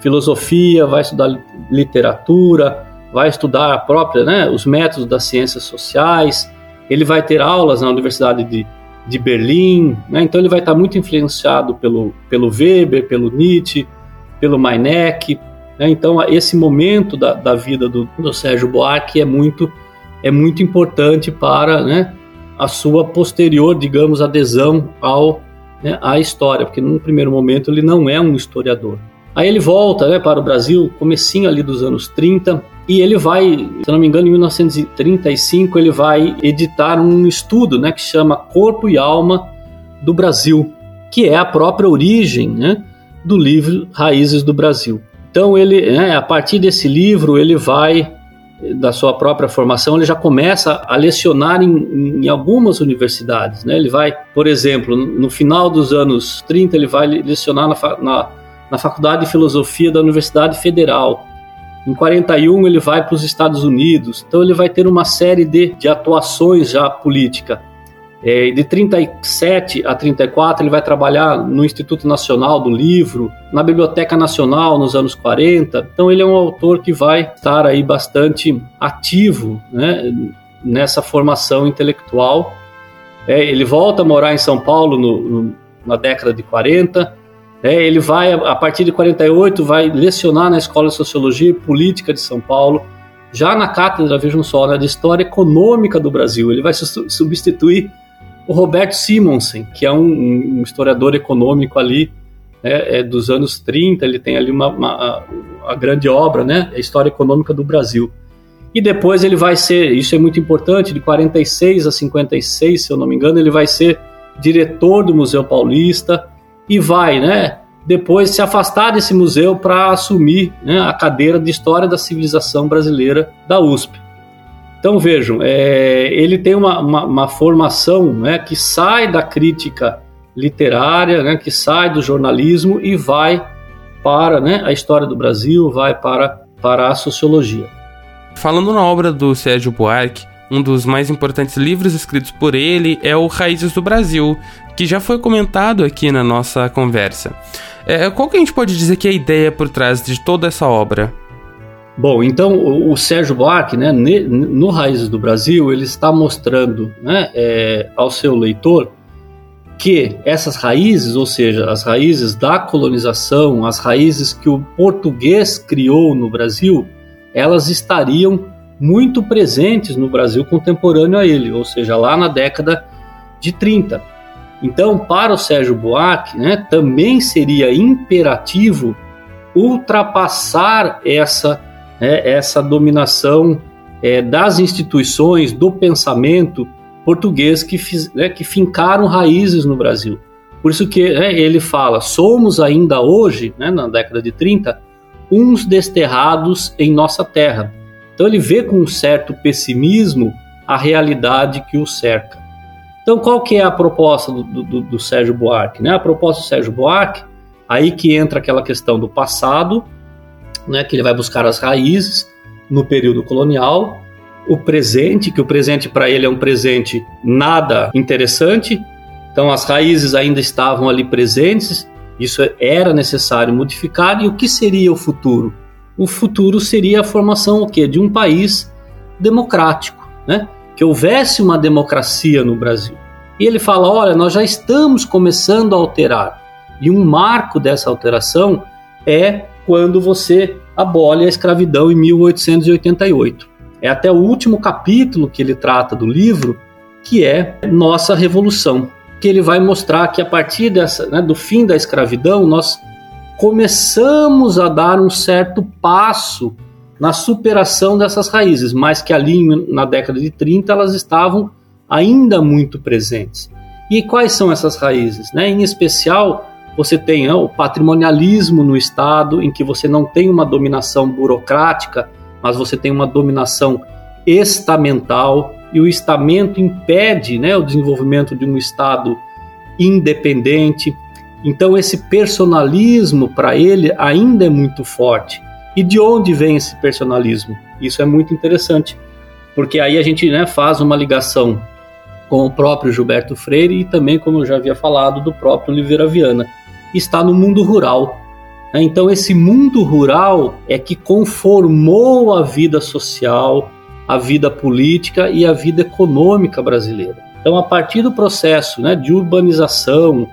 filosofia, vai estudar literatura, vai estudar a própria, né, os métodos das ciências sociais. Ele vai ter aulas na Universidade de, de Berlim, né, então ele vai estar muito influenciado pelo, pelo Weber, pelo Nietzsche, pelo Meineck. Né, então esse momento da, da vida do, do Sérgio Buarque é muito é muito importante para né, a sua posterior, digamos, adesão ao, né, à história, porque num primeiro momento ele não é um historiador. Aí ele volta né, para o Brasil, comecinho ali dos anos 30, e ele vai, se não me engano, em 1935, ele vai editar um estudo né, que chama Corpo e Alma do Brasil, que é a própria origem né, do livro Raízes do Brasil. Então ele, né, a partir desse livro, ele vai da sua própria formação, ele já começa a lecionar em, em algumas universidades. Né? Ele vai, por exemplo, no final dos anos 30, ele vai lecionar na, na, na Faculdade de Filosofia da Universidade Federal. Em 41 ele vai para os Estados Unidos, então ele vai ter uma série de, de atuações já política. É, de 37 a 34, ele vai trabalhar no Instituto Nacional do Livro, na Biblioteca Nacional nos anos 40. Então, ele é um autor que vai estar aí bastante ativo né, nessa formação intelectual. É, ele volta a morar em São Paulo no, no, na década de 40. É, ele vai, a partir de 48, vai lecionar na Escola de Sociologia e Política de São Paulo. Já na cátedra, vejam só, né, de História Econômica do Brasil. Ele vai substituir o Roberto Simonsen, que é um, um historiador econômico ali né, é dos anos 30, ele tem ali uma, uma a grande obra, né, a História Econômica do Brasil. E depois ele vai ser, isso é muito importante, de 46 a 56, se eu não me engano, ele vai ser diretor do Museu Paulista e vai, né, depois se afastar desse museu para assumir né, a cadeira de História da Civilização Brasileira da USP. Então vejam, é, ele tem uma, uma, uma, formação né, que sai da crítica literária, né, que sai do jornalismo e vai para né, a história do Brasil, vai para, para a sociologia. Falando na obra do Sérgio Buarque, um dos mais importantes livros escritos por ele é o Raízes do Brasil, que já foi comentado aqui na nossa conversa. É, qual que a gente pode dizer que é a ideia por trás de toda essa obra? Bom, então o, o Sérgio Buarque, né, no Raízes do Brasil, ele está mostrando né, é, ao seu leitor que essas raízes, ou seja, as raízes da colonização, as raízes que o português criou no Brasil, elas estariam muito presentes no Brasil contemporâneo a ele, ou seja, lá na década de 30. Então, para o Sérgio Buarque, né, também seria imperativo ultrapassar essa né, essa dominação é, das instituições, do pensamento português que, fiz, né, que fincaram raízes no Brasil. Por isso que né, ele fala, somos ainda hoje, né, na década de 30, uns desterrados em nossa terra. Então ele vê com um certo pessimismo a realidade que o cerca. Então qual que é a proposta do, do, do Sérgio Buarque? Né? A proposta do Sérgio Buarque, aí que entra aquela questão do passado, né, que ele vai buscar as raízes no período colonial, o presente, que o presente para ele é um presente nada interessante, então as raízes ainda estavam ali presentes, isso era necessário modificar, e o que seria o futuro? O futuro seria a formação o quê? de um país democrático, né? que houvesse uma democracia no Brasil. E ele fala: olha, nós já estamos começando a alterar, e um marco dessa alteração é quando você abole a escravidão em 1888. É até o último capítulo que ele trata do livro, que é Nossa Revolução, que ele vai mostrar que a partir dessa, né, do fim da escravidão, nós começamos a dar um certo passo na superação dessas raízes, mas que ali na década de 30 elas estavam ainda muito presentes. E quais são essas raízes? Né? Em especial, você tem o patrimonialismo no Estado, em que você não tem uma dominação burocrática, mas você tem uma dominação estamental, e o estamento impede né, o desenvolvimento de um Estado independente. Então esse personalismo para ele ainda é muito forte. E de onde vem esse personalismo? Isso é muito interessante, porque aí a gente né, faz uma ligação com o próprio Gilberto Freire e também, como eu já havia falado, do próprio Oliveira Viana. Está no mundo rural. Né? Então, esse mundo rural é que conformou a vida social, a vida política e a vida econômica brasileira. Então, a partir do processo né, de urbanização,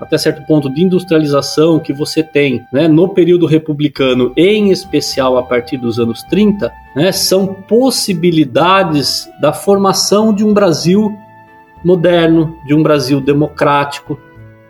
até certo ponto de industrialização que você tem né, no período republicano, em especial a partir dos anos 30, né, são possibilidades da formação de um Brasil moderno, de um Brasil democrático,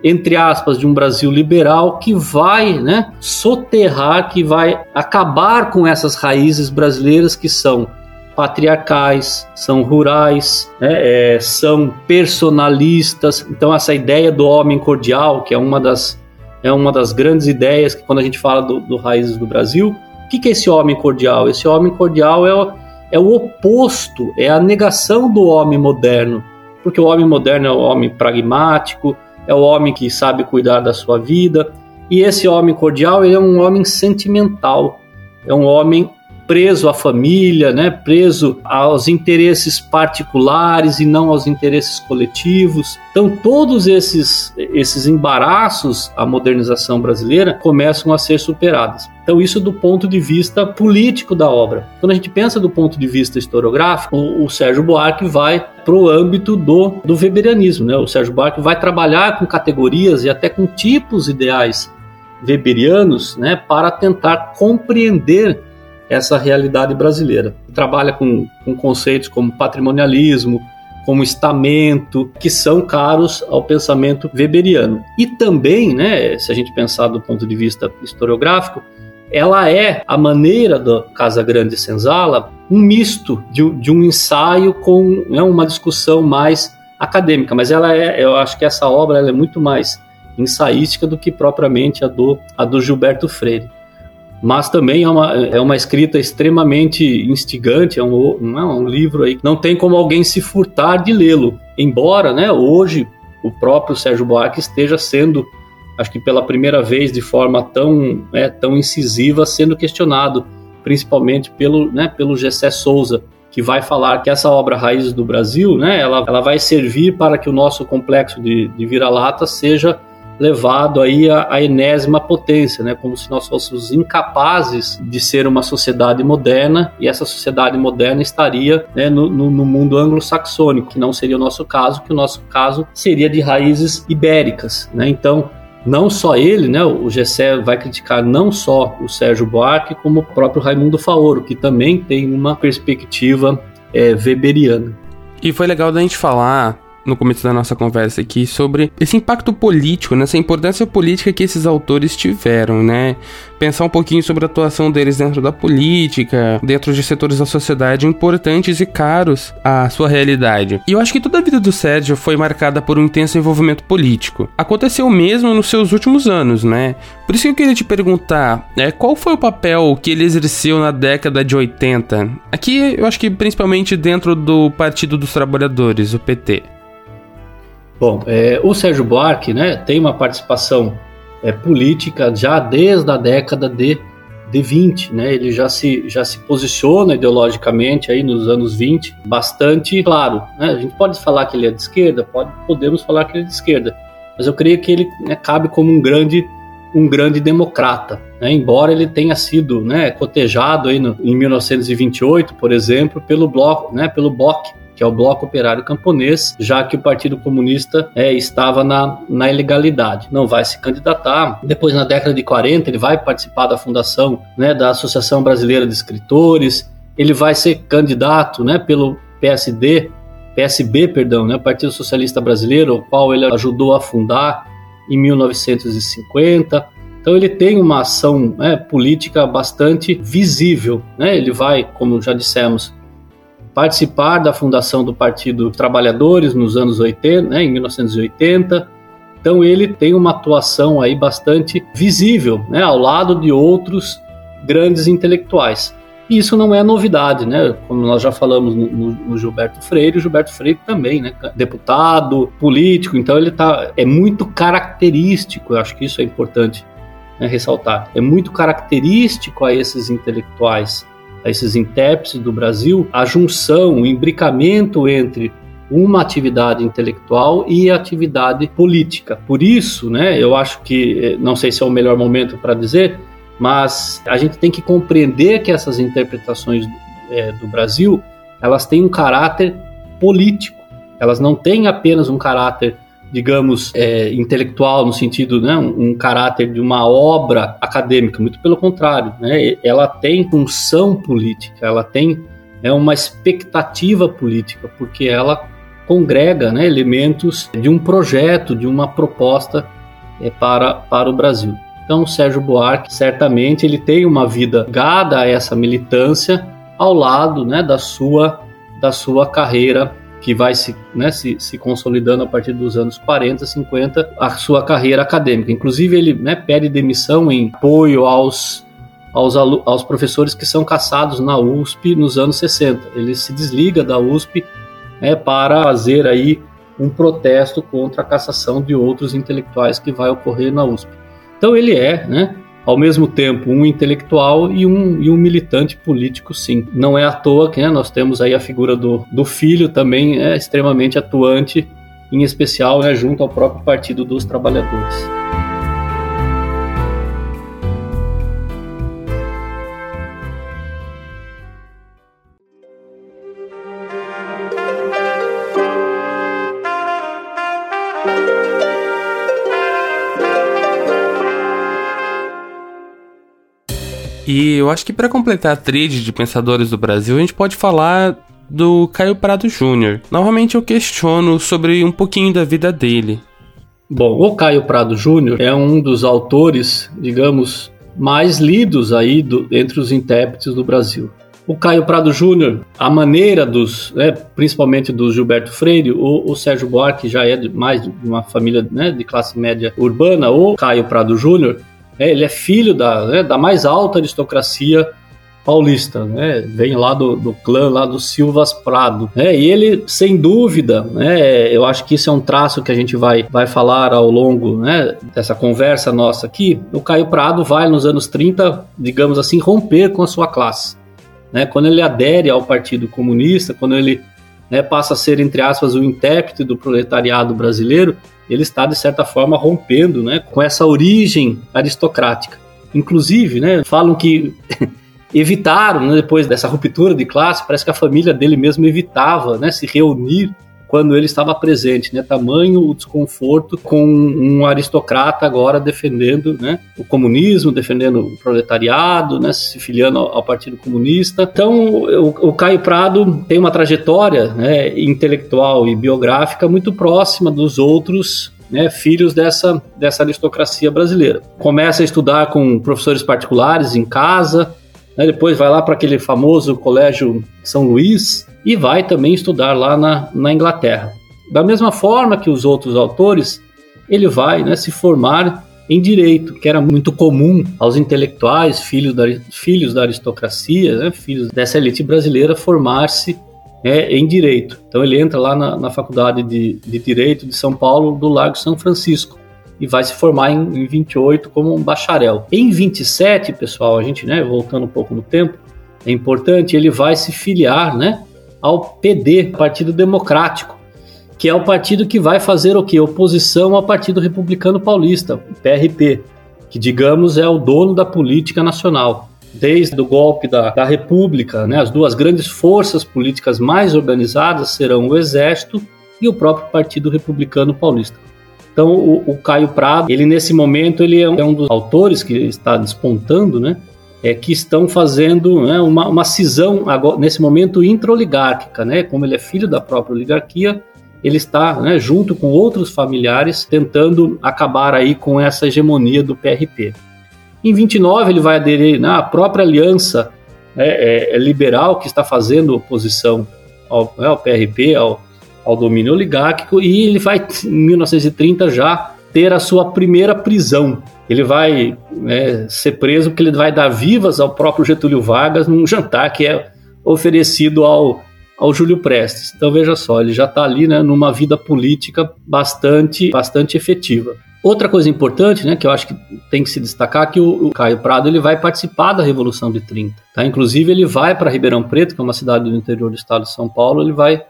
entre aspas, de um Brasil liberal que vai né, soterrar, que vai acabar com essas raízes brasileiras que são patriarcais, são rurais, né, é, são personalistas. Então essa ideia do homem cordial, que é uma das é uma das grandes ideias que quando a gente fala do, do raízes do Brasil, o que, que é esse homem cordial? Esse homem cordial é o, é o oposto, é a negação do homem moderno, porque o homem moderno é o homem pragmático, é o homem que sabe cuidar da sua vida, e esse homem cordial ele é um homem sentimental, é um homem preso à família, né, preso aos interesses particulares e não aos interesses coletivos. Então, todos esses, esses embaraços à modernização brasileira começam a ser superados. Então, isso do ponto de vista político da obra. Quando a gente pensa do ponto de vista historiográfico, o, o Sérgio Buarque vai para o âmbito do, do weberianismo. Né? O Sérgio Buarque vai trabalhar com categorias e até com tipos ideais weberianos né, para tentar compreender essa realidade brasileira. Trabalha com, com conceitos como patrimonialismo, como estamento, que são caros ao pensamento weberiano. E também, né, se a gente pensar do ponto de vista historiográfico, ela é a maneira da Casa Grande Senzala um misto de, de um ensaio com né, uma discussão mais acadêmica, mas ela é, eu acho que essa obra é muito mais ensaística do que propriamente a do, a do Gilberto Freire mas também é uma, é uma escrita extremamente instigante, é um, é um livro aí, não tem como alguém se furtar de lê-lo, embora, né, hoje o próprio Sérgio Buarque esteja sendo, acho que pela primeira vez de forma tão, é, tão incisiva, sendo questionado, principalmente pelo, né, pelo Gessé Souza, que vai falar que essa obra Raízes do Brasil, né, ela, ela vai servir para que o nosso complexo de, de vira-lata seja levado aí à, enésima potência, né? Como se nós fôssemos incapazes de ser uma sociedade moderna e essa sociedade moderna estaria né, no, no, no, mundo anglo-saxônico, que não seria o nosso caso, que o nosso caso seria de raízes ibéricas, né? Então, não só ele, né, o Gessé vai criticar não só o Sérgio Buarque, como o próprio Raimundo Faoro, que também tem uma perspectiva é, weberiana. E foi legal da gente falar no começo da nossa conversa aqui sobre esse impacto político, né, importância política que esses autores tiveram, né? Pensar um pouquinho sobre a atuação deles dentro da política, dentro de setores da sociedade importantes e caros à sua realidade. E eu acho que toda a vida do Sérgio foi marcada por um intenso envolvimento político. Aconteceu mesmo nos seus últimos anos, né? Por isso que eu queria te perguntar, é, qual foi o papel que ele exerceu na década de 80? Aqui eu acho que principalmente dentro do Partido dos Trabalhadores, o PT. Bom, é, o Sérgio Buarque né, tem uma participação é, política já desde a década de, de 20. Né, ele já se, já se posiciona ideologicamente aí nos anos 20 bastante claro. Né, a gente pode falar que ele é de esquerda, pode, podemos falar que ele é de esquerda, mas eu creio que ele né, cabe como um grande um grande democrata, né? embora ele tenha sido né, cotejado aí no, em 1928, por exemplo, pelo bloco, né, pelo BOC, que é o Bloco Operário Camponês, já que o Partido Comunista é, estava na, na ilegalidade. Não vai se candidatar. Depois, na década de 40, ele vai participar da fundação né, da Associação Brasileira de Escritores. Ele vai ser candidato né, pelo PSD, PSB, perdão, né, Partido Socialista Brasileiro, o qual ele ajudou a fundar em 1950. Então ele tem uma ação né, política bastante visível. Né? Ele vai, como já dissemos, participar da fundação do Partido Trabalhadores nos anos 80, né, em 1980. Então ele tem uma atuação aí bastante visível, né, ao lado de outros grandes intelectuais. E isso não é novidade, né? Como nós já falamos no, no, no Gilberto Freire, o Gilberto Freire também, né? Deputado, político, então ele tá é muito característico, eu acho que isso é importante né, ressaltar. É muito característico a esses intelectuais, a esses intérpretes do Brasil, a junção, o imbricamento entre uma atividade intelectual e atividade política. Por isso, né, eu acho que, eh, não sei se é o melhor momento para dizer, mas a gente tem que compreender que essas interpretações é, do Brasil elas têm um caráter político. Elas não têm apenas um caráter, digamos, é, intelectual no sentido, né, um, um, caráter de uma obra acadêmica. Muito pelo contrário, né, ela tem função política. Ela tem é uma expectativa política, porque ela congrega né, elementos de um projeto, de uma proposta é, para, para o Brasil. Então, o Sérgio Buarque, certamente, ele tem uma vida ligada a essa militância ao lado né, da, sua, da sua carreira que vai se, né, se, se, consolidando a partir dos anos 40, 50, a sua carreira acadêmica. Inclusive, ele né, pede demissão em apoio aos, aos, aos professores que são caçados na USP nos anos 60. Ele se desliga da USP né, para fazer aí um protesto contra a cassação de outros intelectuais que vai ocorrer na USP. Então ele é, né, ao mesmo tempo um intelectual e um, e um militante político, sim. Não é à toa que né, nós temos aí a figura do, do filho também é extremamente atuante, em especial né, junto ao próprio Partido dos Trabalhadores. E eu acho que para completar a tríade de pensadores do Brasil, a gente pode falar do Caio Prado Júnior. Novamente eu questiono sobre um pouquinho da vida dele. Bom, o Caio Prado Júnior é um dos autores, digamos, mais lidos aí do, entre os intérpretes do Brasil. O Caio Prado Júnior, a maneira dos, né, principalmente do Gilberto Freire, o, o Sérgio Buarque já é de, mais de uma família né, de classe média urbana, o Caio Prado Júnior, é, ele é filho da, né, da mais alta aristocracia paulista, né? Vem lá do, do clã lá do Silvas Prado, né? E ele, sem dúvida, né? Eu acho que isso é um traço que a gente vai, vai falar ao longo, né? Dessa conversa nossa aqui. O Caio Prado vai nos anos 30, digamos assim, romper com a sua classe, né? Quando ele adere ao Partido Comunista, quando ele né, passa a ser entre aspas o intérprete do proletariado brasileiro, ele está, de certa forma, rompendo né, com essa origem aristocrática. Inclusive, né, falam que [LAUGHS] evitaram, né, depois dessa ruptura de classe, parece que a família dele mesmo evitava né, se reunir quando ele estava presente, né? Tamanho o desconforto com um aristocrata agora defendendo, né? O comunismo, defendendo o proletariado, né? Se filiando ao, Partido Comunista. Então, o, o, Caio Prado tem uma trajetória, né? Intelectual e biográfica muito próxima dos outros né, filhos dessa, dessa aristocracia brasileira. Começa a estudar com professores particulares em casa, né, depois vai lá para aquele famoso colégio São Luís, e vai também estudar lá na, na Inglaterra. Da mesma forma que os outros autores, ele vai né, se formar em direito, que era muito comum aos intelectuais, filhos da, filhos da aristocracia, né, filhos dessa elite brasileira, formar-se né, em direito. Então ele entra lá na, na Faculdade de, de, Direito de São Paulo, do Largo São Francisco, e vai se formar em, em 28 como um bacharel. Em 27, pessoal, a gente, né, voltando um pouco no tempo, é importante, ele vai se filiar, né, ao PD, Partido Democrático, que é o partido que vai fazer o que? Oposição ao Partido Republicano Paulista, PRP, que digamos é o dono da política nacional. Desde o golpe da, da República, né, as duas grandes forças políticas mais organizadas serão o Exército e o próprio Partido Republicano Paulista. Então, o, o Caio Prado, ele nesse momento ele é um dos autores que está despontando, né, é, que estão fazendo né, uma, uma cisão, agora, nesse momento, introligárquica. Né? Como ele é filho da própria oligarquia, ele está, né, junto com outros familiares, tentando acabar aí com essa hegemonia do PRP. Em 29, ele vai aderir né, à própria aliança né, é, é, liberal que está fazendo oposição ao, né, ao PRP, ao, ao domínio oligárquico, e ele vai, em 1930, já ter a sua primeira prisão ele vai né, ser preso porque ele vai dar vivas ao próprio Getúlio Vargas num jantar que é oferecido ao, ao Júlio Prestes. Então veja só, ele já está ali né, numa vida política bastante, bastante efetiva. Outra coisa importante, né, que eu acho que tem que se destacar, que o, o Caio Prado ele vai participar da Revolução de 30. Tá? Inclusive ele vai para Ribeirão Preto, que é uma cidade do interior do estado de São Paulo, ele vai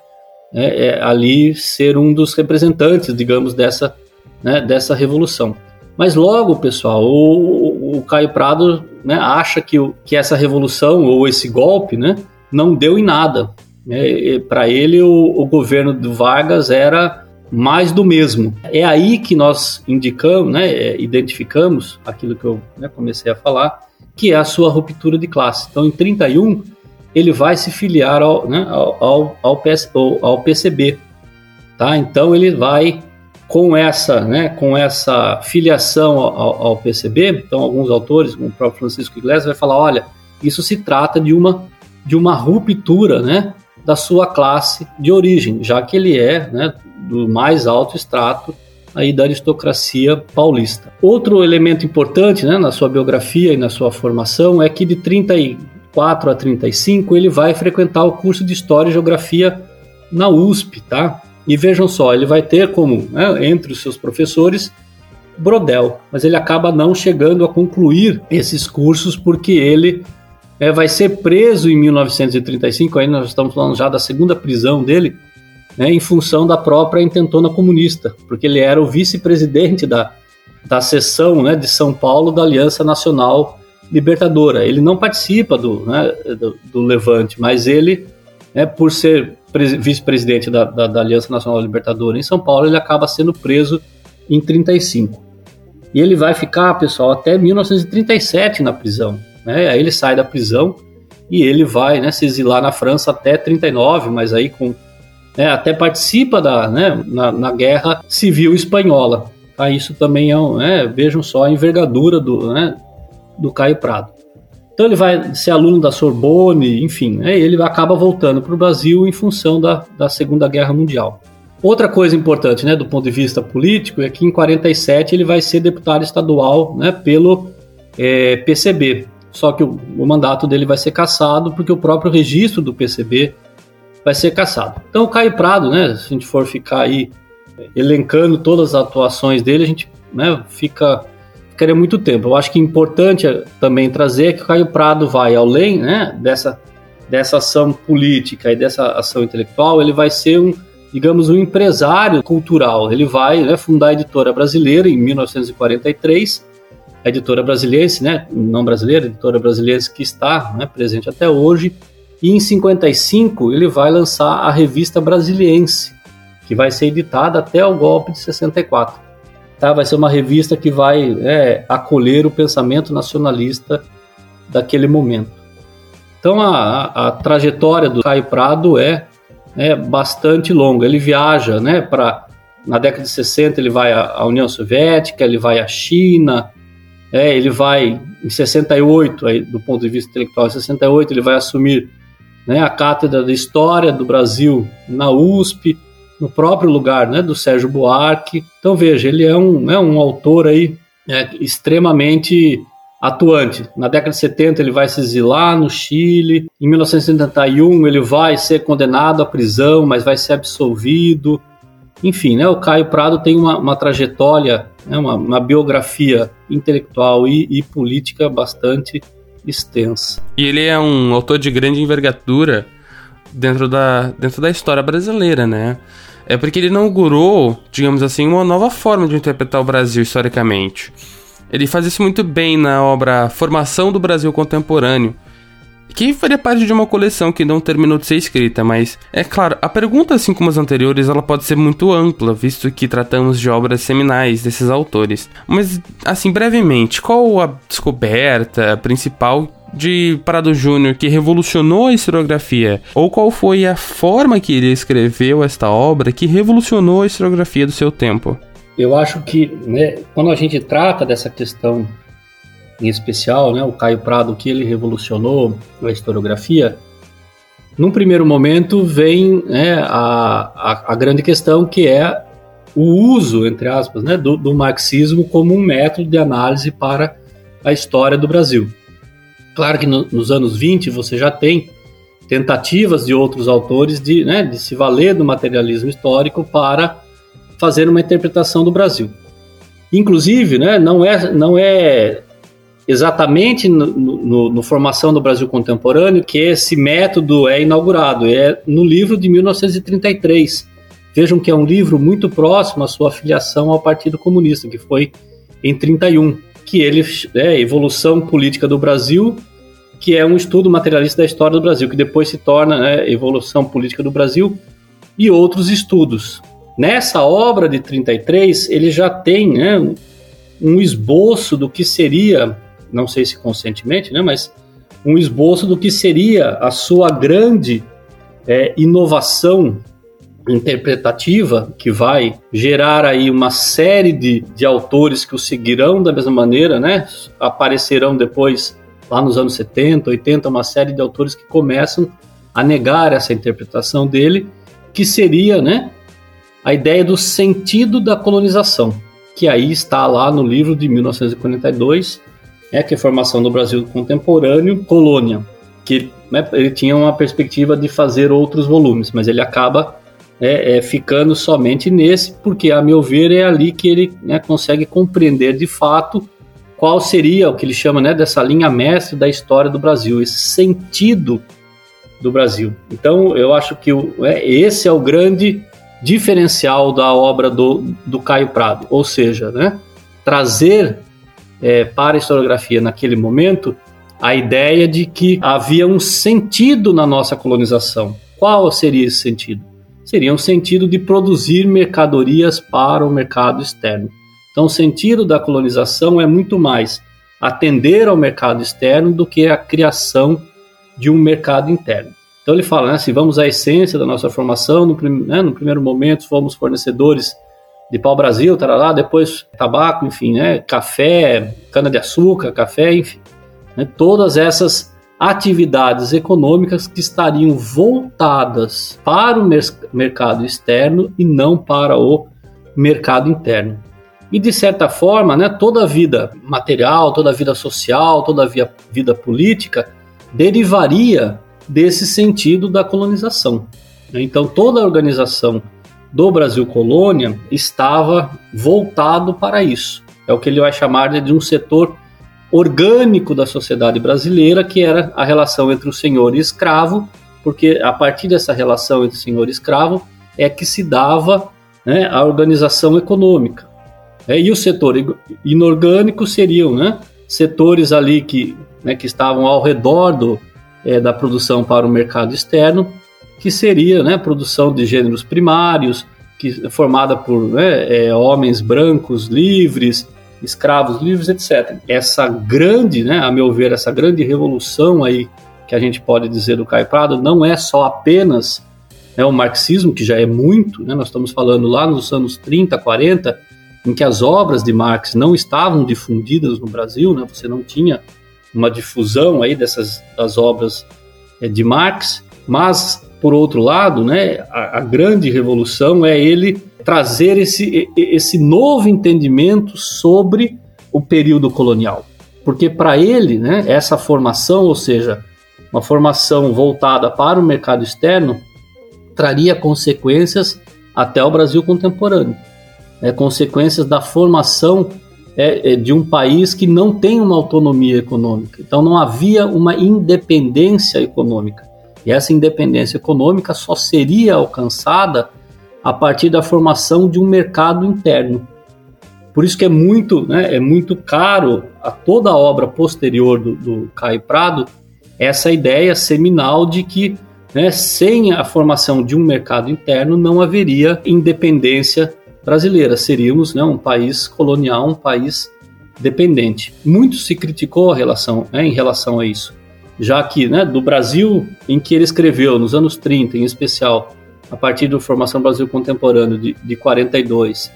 é, é, ali ser um dos representantes, digamos, dessa, né, dessa revolução. Mas logo, pessoal, o, o Caio Prado né, acha que, que essa revolução ou esse golpe né, não deu em nada. Né? Para ele, o, o governo do Vargas era mais do mesmo. É aí que nós indicamos, né, é, identificamos aquilo que eu né, comecei a falar, que é a sua ruptura de classe. Então, em 31, ele vai se filiar ao, né, ao, ao, ao, ao, PCB. Tá? Então, ele vai com essa, né, com essa filiação ao, ao, PCB, então alguns autores, como o próprio Francisco Iglesias, vai falar, olha, isso se trata de uma de uma ruptura, né, da sua classe de origem, já que ele é, né, do mais alto extrato aí da aristocracia paulista. Outro elemento importante, né, na sua biografia e na sua formação é que de 34 a 35 ele vai frequentar o curso de História e Geografia na USP, tá? E vejam só, ele vai ter como, né, entre os seus professores, Brodel, mas ele acaba não chegando a concluir esses cursos porque ele é, vai ser preso em 1935, aí nós estamos falando já da segunda prisão dele, né, em função da própria intentona comunista, porque ele era o vice-presidente da, da seção né, de São Paulo da Aliança Nacional Libertadora. Ele não participa do, né, do, do Levante, mas ele, né, por ser vice-presidente da, da, da, Aliança Nacional Libertadora em São Paulo, ele acaba sendo preso em 35. E ele vai ficar, pessoal, até 1937 na prisão. Né? Aí ele sai da prisão e ele vai né, se exilar na França até 39, mas aí com né, até participa da, né, na, na, guerra civil espanhola. Tá? Isso também é, um, né, vejam só a envergadura do, né, do Caio Prado. Então ele vai ser aluno da Sorbonne, enfim, né, ele acaba voltando para o Brasil em função da, da Segunda Guerra Mundial. Outra coisa importante, né, do ponto de vista político, é que em 47 ele vai ser deputado estadual, né, pelo é, PCB. Só que o, o, mandato dele vai ser cassado porque o próprio registro do PCB vai ser cassado. Então o Caio Prado, né, se a gente for ficar aí elencando todas as atuações dele, a gente né, fica ficaria muito tempo. Eu acho que é importante também trazer que o Caio Prado vai além né, dessa, dessa ação política e dessa ação intelectual, ele vai ser um, digamos, um empresário cultural. Ele vai né, fundar a editora brasileira em 1943, a editora brasileira, né, não brasileira, editora brasileira que está né, presente até hoje. E em 55 ele vai lançar a revista Brasiliense, que vai ser editada até o golpe de 64. Tá? Vai ser uma revista que vai é, acolher o pensamento nacionalista daquele momento. Então a, a trajetória do Caio Prado é, é bastante longa. Ele viaja, né, para na década de 60 ele vai à União Soviética, ele vai à China, é, ele vai em 68, aí, do ponto de vista intelectual, em 68 ele vai assumir né, a cátedra de História do Brasil na USP, no próprio lugar né, do Sérgio Buarque. Então veja, ele é um, né, um autor aí é, extremamente atuante. Na década de 70 ele vai se exilar no Chile. Em 1971 ele vai ser condenado à prisão, mas vai ser absolvido. Enfim, né, o Caio Prado tem uma, uma trajetória, né, uma, uma, biografia intelectual e, e política bastante extensa. E ele é um autor de grande envergadura dentro da, dentro da história brasileira, né? É porque ele inaugurou, digamos assim, uma nova forma de interpretar o Brasil historicamente. Ele faz isso muito bem na obra Formação do Brasil Contemporâneo, que faria parte de uma coleção que não terminou de ser escrita, mas é claro, a pergunta, assim como as anteriores, ela pode ser muito ampla, visto que tratamos de obras seminais desses autores. Mas, assim, brevemente, qual a descoberta principal de Prado Júnior que revolucionou a historiografia? Ou qual foi a forma que ele escreveu esta obra que revolucionou a historiografia do seu tempo? Eu acho que né, quando a gente trata dessa questão em especial, né, o Caio Prado, que ele revolucionou a historiografia, num primeiro momento vem né, a, a, a, grande questão que é o uso, entre aspas, né, do, do marxismo como um método de análise para a história do Brasil. Claro que no, nos anos 20 você já tem tentativas de outros autores de, né, de se valer do materialismo histórico para fazer uma interpretação do Brasil. Inclusive, né, não, é, não é exatamente no, no, no, Formação do Brasil Contemporâneo que esse método é inaugurado, é no livro de 1933. Vejam que é um livro muito próximo à sua filiação ao Partido Comunista, que foi em 31, que ele é Evolução Política do Brasil, que é um estudo materialista da história do Brasil, que depois se torna né, Evolução Política do Brasil e outros estudos. Nessa obra de 33, ele já tem né, um esboço do que seria, não sei se conscientemente, né, mas um esboço do que seria a sua grande é, inovação interpretativa que vai gerar aí uma série de, de autores que o seguirão da mesma maneira, né? Aparecerão depois, lá nos anos 70, 80, uma série de autores que começam a negar essa interpretação dele, que seria, né? A ideia do sentido da colonização, que aí está lá no livro de 1942, é que é a formação do Brasil contemporâneo, colônia, que né, ele tinha uma perspectiva de fazer outros volumes, mas ele acaba é, é, ficando somente nesse, porque, a meu ver, é ali que ele né, consegue compreender de fato qual seria o que ele chama né, dessa linha mestre da história do Brasil, esse sentido do Brasil. Então, eu acho que é, esse é o grande diferencial da obra do, do Caio Prado, ou seja, né, trazer é, para a historiografia naquele momento a ideia de que havia um sentido na nossa colonização. Qual seria esse sentido? seria um sentido de produzir mercadorias para o mercado externo. Então, o sentido da colonização é muito mais atender ao mercado externo do que a criação de um mercado interno. Então, ele fala, né, se vamos à essência da nossa formação, no, né, no primeiro momento fomos fornecedores de pau-brasil, tarará, depois tabaco, enfim, né, café, cana-de-açúcar, café, enfim. Né, todas essas atividades econômicas que estariam voltadas para o mercado externo e não para o mercado interno. E de certa forma, né, toda a vida material, toda a vida social, toda a vida política derivaria desse sentido da colonização. Então, toda a organização do Brasil Colônia estava voltado para isso. É o que ele vai chamar de um setor orgânico da sociedade brasileira, que era a relação entre o senhor e escravo, porque a partir dessa relação entre senhor e escravo é que se dava né, a organização econômica. É, e o setor inorgânico seriam né, setores ali que, né, que estavam ao redor do, é, da produção para o mercado externo, que seria né, produção de gêneros primários, que, formada por né, é, homens brancos livres, escravos livres, etc. Essa grande, né, a meu ver, essa grande revolução aí que a gente pode dizer do Caio Prado não é só apenas né, o marxismo, que já é muito, né, nós estamos falando lá nos anos 30, 40, em que as obras de Marx não estavam difundidas no Brasil, né, você não tinha uma difusão aí dessas das obras é, de Marx, mas por outro lado, né, a, a grande revolução é ele trazer esse, esse novo entendimento sobre o período colonial. Porque para ele, né, essa formação, ou seja, uma formação voltada para o mercado externo, traria consequências até o Brasil contemporâneo. É, consequências da formação é, é, de um país que não tem uma autonomia econômica. Então não havia uma independência econômica. E essa independência econômica só seria alcançada a partir da formação de um mercado interno. Por isso que é muito, né, é muito caro a toda a obra posterior do, do Caio Prado essa ideia seminal de que né, sem a formação de um mercado interno não haveria independência brasileira. Seríamos né, um país colonial, um país dependente. Muito se criticou a relação, né, em relação a isso, já que né, do Brasil, em que ele escreveu, nos anos 30 em especial, a partir da Formação Brasil Contemporâneo de, de 42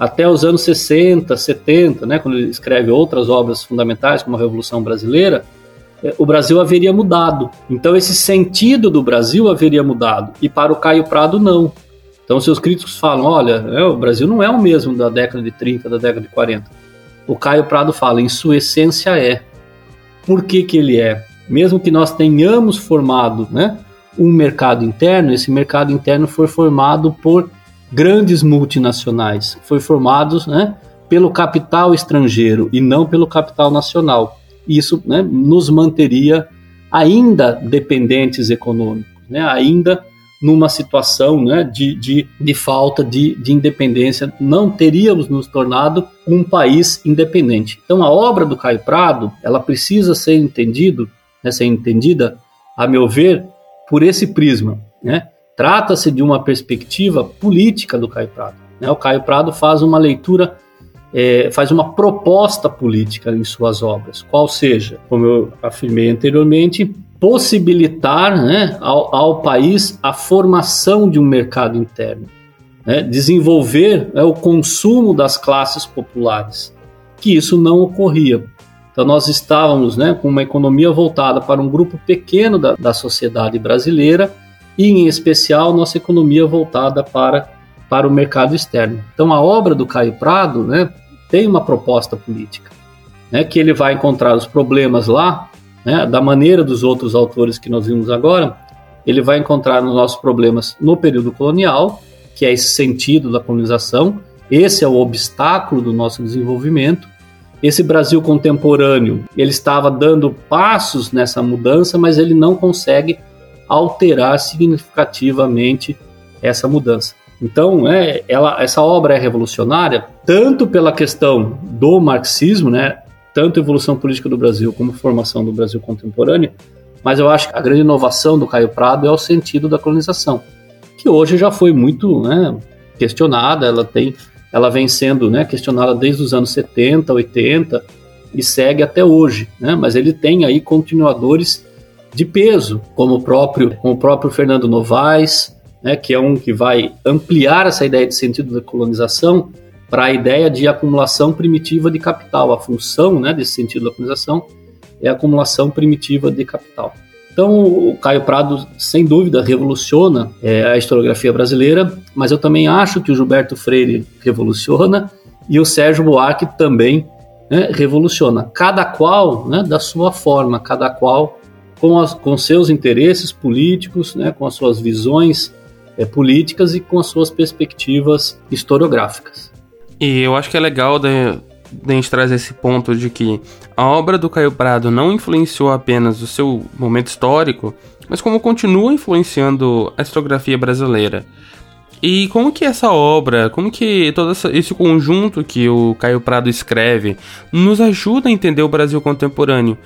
até os anos 60, 70, né, quando ele escreve outras obras fundamentais como a Revolução Brasileira, é, o Brasil haveria mudado. Então esse sentido do Brasil haveria mudado e para o Caio Prado não. Então, seus críticos falam: olha, é, o Brasil não é o mesmo da década de 30, da década de 40. O Caio Prado fala: em sua essência é. Por que, que ele é? Mesmo que nós tenhamos formado né, um mercado interno, esse mercado interno foi formado por grandes multinacionais, foi formado né, pelo capital estrangeiro e não pelo capital nacional. Isso né, nos manteria ainda dependentes econômicos, né, ainda numa situação né, de, de, de falta de, de independência, não teríamos nos tornado um país independente. Então, a obra do Caio Prado, ela precisa ser entendido, né, ser entendida, a meu ver, por esse prisma. Né? Trata-se de uma perspectiva política do Caio Prado. Né? O Caio Prado faz uma leitura é, faz uma proposta política em suas obras, qual seja, como eu afirmei anteriormente, possibilitar né, ao, ao, país a formação de um mercado interno, né, desenvolver né, o consumo das classes populares, que isso não ocorria. Então nós estávamos né, com uma economia voltada para um grupo pequeno da, da sociedade brasileira e, em especial, nossa economia voltada para, para o mercado externo. Então a obra do Caio Prado né, tem uma proposta política, né, que ele vai encontrar os problemas lá né, da maneira dos outros autores que nós vimos agora, ele vai encontrar os nossos problemas no período colonial, que é esse sentido da colonização, esse é o obstáculo do nosso desenvolvimento. Esse Brasil contemporâneo, ele estava dando passos nessa mudança, mas ele não consegue alterar significativamente essa mudança. Então, é, ela, essa obra é revolucionária tanto pela questão do marxismo, né, tanto a evolução política do Brasil como a formação do Brasil contemporâneo, mas eu acho que a grande inovação do Caio Prado é o sentido da colonização, que hoje já foi muito né, questionada, ela tem, ela vem sendo né, questionada desde os anos 70, 80 e segue até hoje, né, mas ele tem aí continuadores de peso, como o próprio, como o próprio Fernando Novaes, né, que é um que vai ampliar essa ideia de sentido da colonização para a ideia de acumulação primitiva de capital. A função né, desse sentido da colonização é a acumulação primitiva de capital. Então, o Caio Prado, sem dúvida, revoluciona é, a historiografia brasileira, mas eu também acho que o Gilberto Freire revoluciona e o Sérgio Buarque também né, revoluciona. Cada qual né, da sua forma, cada qual com, as, com seus interesses políticos, né, com as suas visões é, políticas e com as suas perspectivas historiográficas. E eu acho que é legal de, de a gente trazer esse ponto de que a obra do Caio Prado não influenciou apenas o seu momento histórico, mas como continua influenciando a historiografia brasileira. E como que essa obra, como que todo esse conjunto que o Caio Prado escreve nos ajuda a entender o Brasil contemporâneo?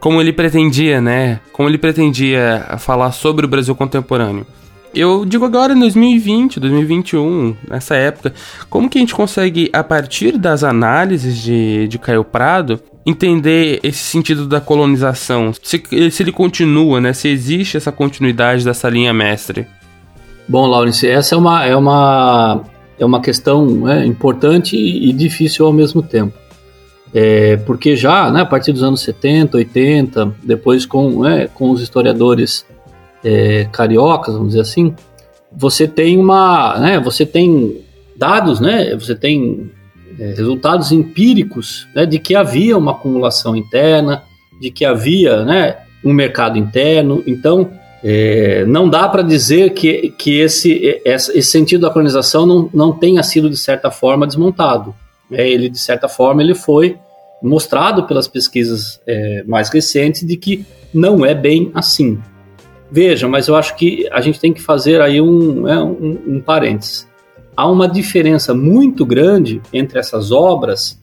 Como ele pretendia, né? Como ele pretendia falar sobre o Brasil contemporâneo. Eu digo agora em 2020, 2021, nessa época, como que a gente consegue, a partir das análises de, de Caio Prado, entender esse sentido da colonização? Se, se ele continua, né? Se existe essa continuidade dessa linha mestre? Bom, Laurence, essa é uma, é uma, é uma questão né, importante e difícil ao mesmo tempo. É, porque já, né, a partir dos anos 70, 80, depois com, né, com os historiadores é, cariocas, vamos dizer assim, você tem uma, né, você tem dados, né, você tem é, resultados empíricos né, de que havia uma acumulação interna, de que havia, né, um mercado interno. Então, é, não dá para dizer que, que esse, esse sentido da colonização não, não tenha sido de certa forma desmontado. É, ele de certa forma ele foi mostrado pelas pesquisas é, mais recentes de que não é bem assim. Veja, mas eu acho que a gente tem que fazer aí um, é, um, um parênteses. Há uma diferença muito grande entre essas obras,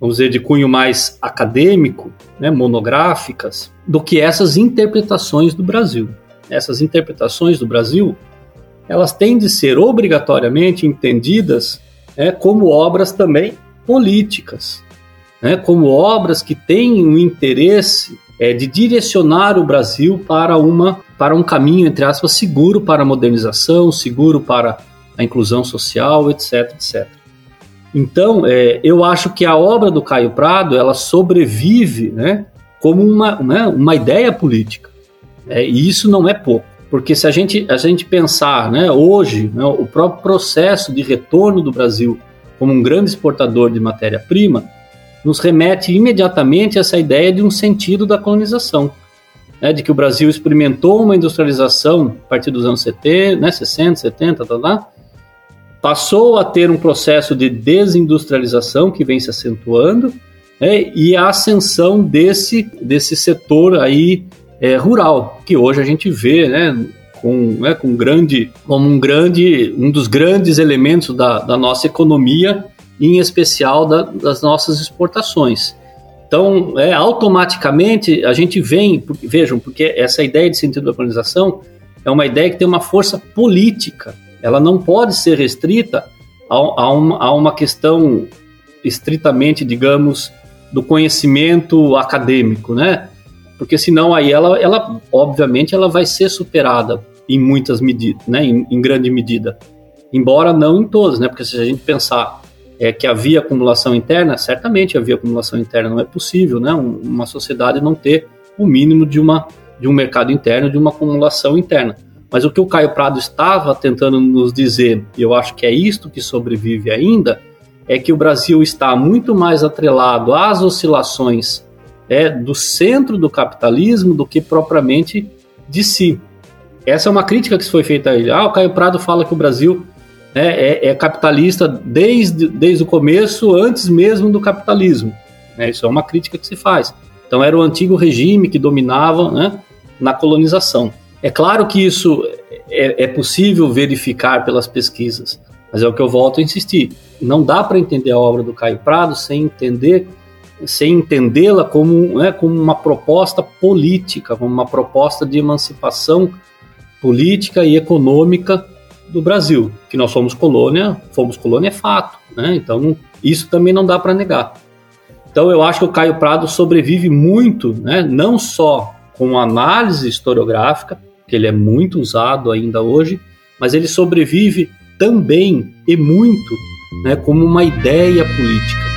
vamos dizer, de cunho mais acadêmico, né, monográficas, do que essas interpretações do Brasil. Essas interpretações do Brasil, elas têm de ser obrigatoriamente entendidas né, como obras também políticas, né, como obras que têm um interesse é, de direcionar o Brasil para, uma, para um caminho, entre aspas, seguro para a modernização, seguro para a inclusão social, etc, etc. Então, é, eu acho que a obra do Caio Prado, ela sobrevive né, como uma, né, uma ideia política. É, e isso não é pouco. Porque se a gente, a gente pensar né, hoje, né, o próprio processo de retorno do Brasil como um grande exportador de matéria-prima, nos remete imediatamente a essa ideia de um sentido da colonização. Né, de que o Brasil experimentou uma industrialização a partir dos anos 70, né, 60, 70, tá, tá, passou a ter um processo de desindustrialização que vem se acentuando né, e a ascensão desse, desse setor aí é, rural, que hoje a gente vê, né, com, né, com grande, como um grande, um dos grandes elementos da, da nossa economia, em especial da, das nossas exportações. Então, é, automaticamente a gente vem, vejam, porque essa ideia de sentido da organização é uma ideia que tem uma força política. Ela não pode ser restrita a, a, uma, a uma questão estritamente, digamos, do conhecimento acadêmico, né? porque senão aí ela, ela obviamente, ela vai ser superada em muitas medidas, né, em, em grande medida. Embora não em todas, né, porque se a gente pensar é, que havia acumulação interna, certamente havia acumulação interna, não é possível, né, uma sociedade não ter o mínimo de, uma, de um mercado interno, de uma acumulação interna. Mas o que o Caio Prado estava tentando nos dizer, e eu acho que é isto que sobrevive ainda, é que o Brasil está muito mais atrelado às oscilações é, do centro do capitalismo do que propriamente de si. Essa é uma crítica que foi feita a ele. Ah, o Caio Prado fala que o Brasil é, é, capitalista desde, desde o começo, antes mesmo do capitalismo. É, isso é uma crítica que se faz. Então era o antigo regime que dominava né, na colonização. É claro que isso é, é possível verificar pelas pesquisas, mas é o que eu volto a insistir. Não dá para entender a obra do Caio Prado sem entender sem entendê-la como, né, como uma proposta política, como uma proposta de emancipação política e econômica do Brasil, que nós somos colônia, fomos colônia é fato, né? Então isso também não dá para negar. Então eu acho que o Caio Prado sobrevive muito, né? Não só com análise historiográfica, que ele é muito usado ainda hoje, mas ele sobrevive também e muito, né? Como uma ideia política.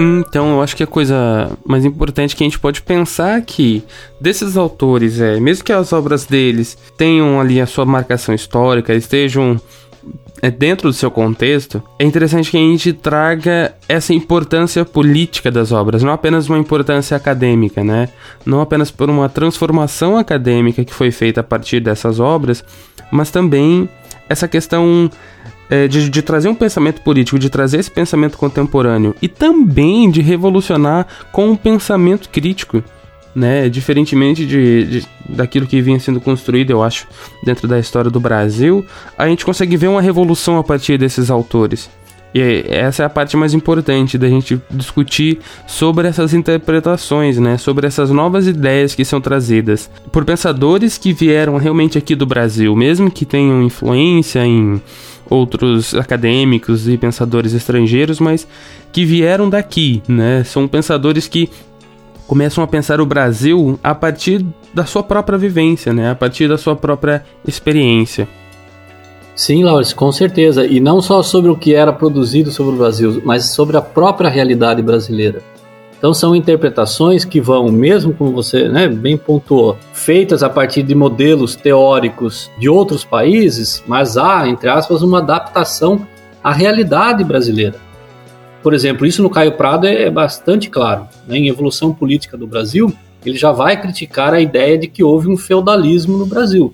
Então, eu acho que a coisa mais importante que a gente pode pensar que desses autores, é, mesmo que as obras deles tenham ali a sua marcação histórica, estejam é, dentro do seu contexto, é interessante que a gente traga essa importância política das obras, não apenas uma importância acadêmica, né? Não apenas por uma transformação acadêmica que foi feita a partir dessas obras, mas também essa questão é, de, de, trazer um pensamento político, de trazer esse pensamento contemporâneo e também de revolucionar com um pensamento crítico, né? Diferentemente de, de, daquilo que vinha sendo construído, eu acho, dentro da história do Brasil, a gente consegue ver uma revolução a partir desses autores. E essa é a parte mais importante da gente discutir sobre essas interpretações, né? Sobre essas novas ideias que são trazidas por pensadores que vieram realmente aqui do Brasil, mesmo que tenham influência em outros acadêmicos e pensadores estrangeiros, mas que vieram daqui, né? São pensadores que começam a pensar o Brasil a partir da sua própria vivência, né? A partir da sua própria experiência. Sim, Laurence, com certeza. E não só sobre o que era produzido sobre o Brasil, mas sobre a própria realidade brasileira. Então são interpretações que vão, mesmo como você né, bem pontuou, feitas a partir de modelos teóricos de outros países, mas há, entre aspas, uma adaptação à realidade brasileira. Por exemplo, isso no Caio Prado é, é bastante claro. Né? Em Evolução Política do Brasil, ele já vai criticar a ideia de que houve um feudalismo no Brasil.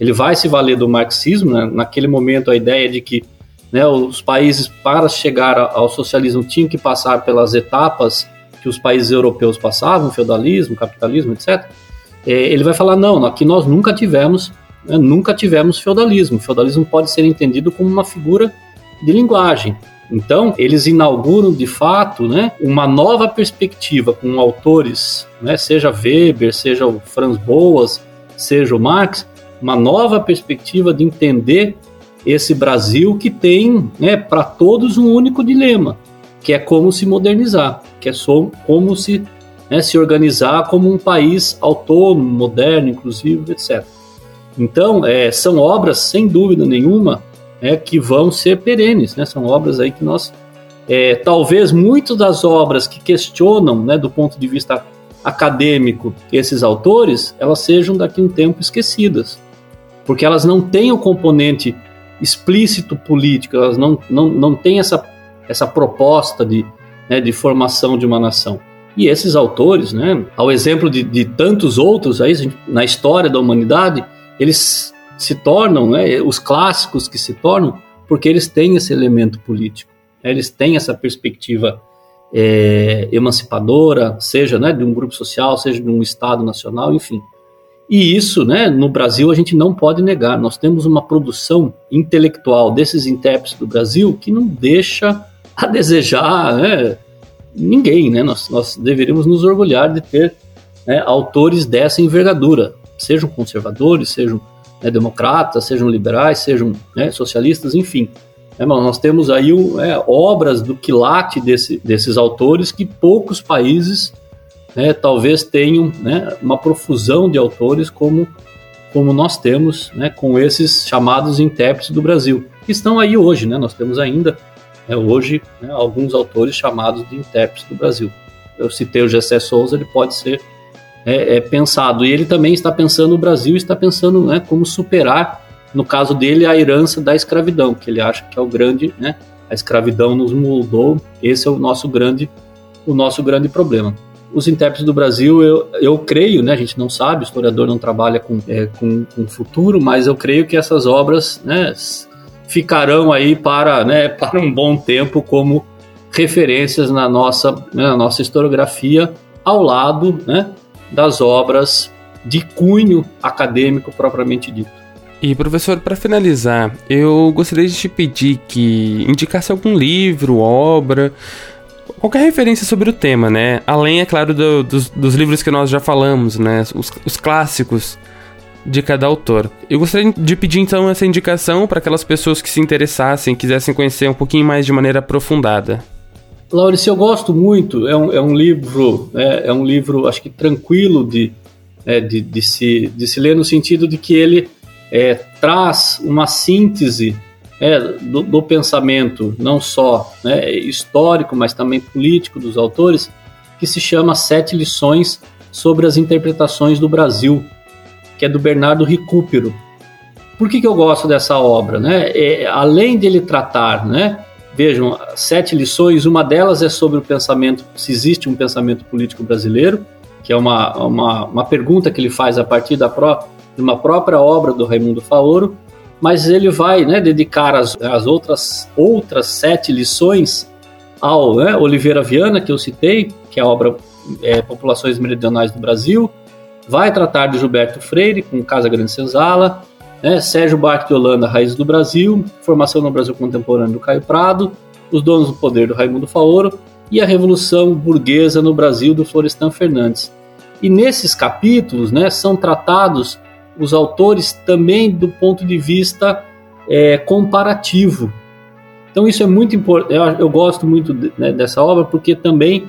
Ele vai se valer do marxismo, né? naquele momento a ideia de que né, os países, para chegar ao socialismo, tinham que passar pelas etapas que os países europeus passavam, feudalismo, capitalismo, etc., é, ele vai falar, não, aqui nós nunca tivemos, né, nunca tivemos feudalismo. O feudalismo pode ser entendido como uma figura de linguagem. Então, eles inauguram de fato né, uma nova perspectiva com autores, né, seja Weber, seja o Franz Boas, seja o Marx, uma nova perspectiva de entender esse Brasil que tem né, para todos um único dilema, que é como se modernizar, que é só como se né, se organizar como um país autônomo, moderno, inclusive, etc. Então, é, são obras, sem dúvida nenhuma, é, que vão ser perenes, né? São obras aí que nós, é, talvez muitas das obras que questionam, né, do ponto de vista acadêmico, esses autores, elas sejam daqui a um tempo esquecidas, porque elas não têm o componente explícito político, elas não, não, não têm essa, essa proposta de, né, de formação de uma nação. E esses autores, né, ao exemplo de, de tantos outros aí, na história da humanidade, eles se tornam, né, os clássicos que se tornam, porque eles têm esse elemento político, né, eles têm essa perspectiva é, emancipadora, seja né, de um grupo social, seja de um Estado nacional, enfim. E isso, né, no Brasil, a gente não pode negar. Nós temos uma produção intelectual desses intérpretes do Brasil que não deixa a desejar, né, ninguém, né? Nós, nós deveríamos nos orgulhar de ter né, autores dessa envergadura, sejam conservadores, sejam né, democratas, sejam liberais, sejam né, socialistas, enfim. É, nós temos aí é, obras do quilate desse, desses autores que poucos países né, talvez tenham né, uma profusão de autores como, como nós temos né, com esses chamados intérpretes do Brasil, que estão aí hoje. Né, nós temos ainda é, hoje né, alguns autores chamados de intérpretes do Brasil. Eu citei o Gessé Souza, ele pode ser é, é, pensado. E ele também está pensando o Brasil, está pensando né, como superar, no caso dele, a herança da escravidão, que ele acha que é o grande, né, a escravidão nos moldou. Esse é o nosso grande, o nosso grande problema. Os intérpretes do Brasil, eu, eu creio, né, a gente não sabe, o historiador não trabalha com, é, com, com futuro, mas eu creio que essas obras né, ficarão aí para, né, para um bom tempo como referências na nossa, né, na nossa historiografia, ao lado né, das obras de cunho acadêmico propriamente dito. E professor, para finalizar, eu gostaria de te pedir que indicasse algum livro, obra, qualquer referência sobre o tema, né? Além, é claro, do, dos, dos, livros que nós já falamos, né? Os, os clássicos de cada autor. Eu gostaria de pedir então essa indicação para aquelas pessoas que se interessassem, quisessem conhecer um pouquinho mais de maneira aprofundada. Laurice, eu gosto muito. É um, é um livro, é, é, um livro, acho que tranquilo de, é, de, de, se, de se ler no sentido de que ele é, traz uma síntese é, do, do, pensamento, não só né, histórico, mas também político dos autores, que se chama Sete Lições sobre as Interpretações do Brasil, que é do Bernardo Recupero. Por que, que eu gosto dessa obra? Né? É, além dele tratar né, Vejam, sete lições, uma delas é sobre o pensamento, se existe um pensamento político brasileiro, que é uma, uma, uma pergunta que ele faz a partir da pró de uma própria obra do Raimundo Faoro, mas ele vai né, dedicar as, as outras, outras sete lições ao né, Oliveira Viana, que eu citei, que é a obra é, Populações Meridionais do Brasil, vai tratar de Gilberto Freire, com Casa Grande Senzala, né? Sérgio Bart de Holanda, Raízes do Brasil, Formação no Brasil Contemporâneo do Caio Prado, Os Donos do Poder do Raimundo Faoro e a Revolução Burguesa no Brasil do Florestan Fernandes. E nesses capítulos né, são tratados os autores também do ponto de vista é, comparativo. Então isso é muito importante, eu, eu, gosto muito né, dessa obra porque também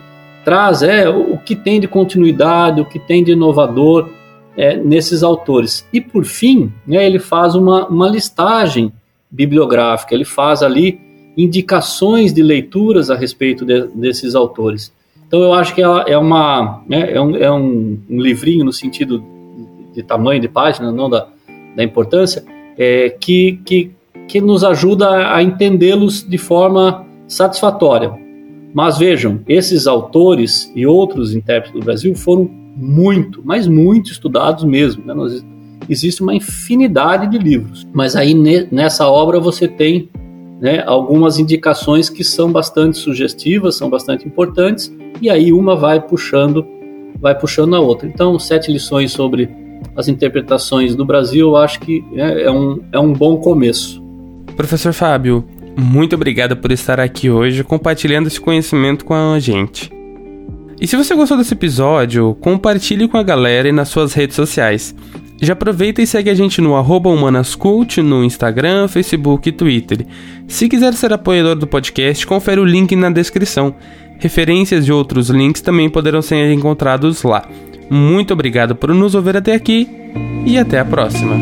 traz é, o que tem de continuidade, o que tem de inovador, é, nesses autores. E por fim, né, ele faz uma, uma listagem bibliográfica, ele faz ali indicações de leituras a respeito de, desses autores. Então eu acho que é, é uma né, é, um, é um, um, livrinho no sentido de tamanho de página, não da, da importância, é, que, que, que nos ajuda a entendê-los de forma satisfatória. Mas vejam, esses autores e outros intérpretes do Brasil foram muito, mas muito estudados mesmo. Né? Nós, existe uma infinidade de livros, mas aí ne, nessa obra você tem né, algumas indicações que são bastante sugestivas, são bastante importantes, e aí uma vai puxando, vai puxando a outra. Então, sete lições sobre as interpretações do Brasil, eu acho que é, é um, é um bom começo. Professor Fábio, muito obrigado por estar aqui hoje compartilhando esse conhecimento com a gente. E se você gostou desse episódio, compartilhe com a galera e nas suas redes sociais. Já aproveita e segue a gente no humanascult no Instagram, Facebook e Twitter. Se quiser ser apoiador do podcast, confere o link na descrição. Referências de outros links também poderão ser encontrados lá. Muito obrigado por nos ouvir até aqui e até a próxima.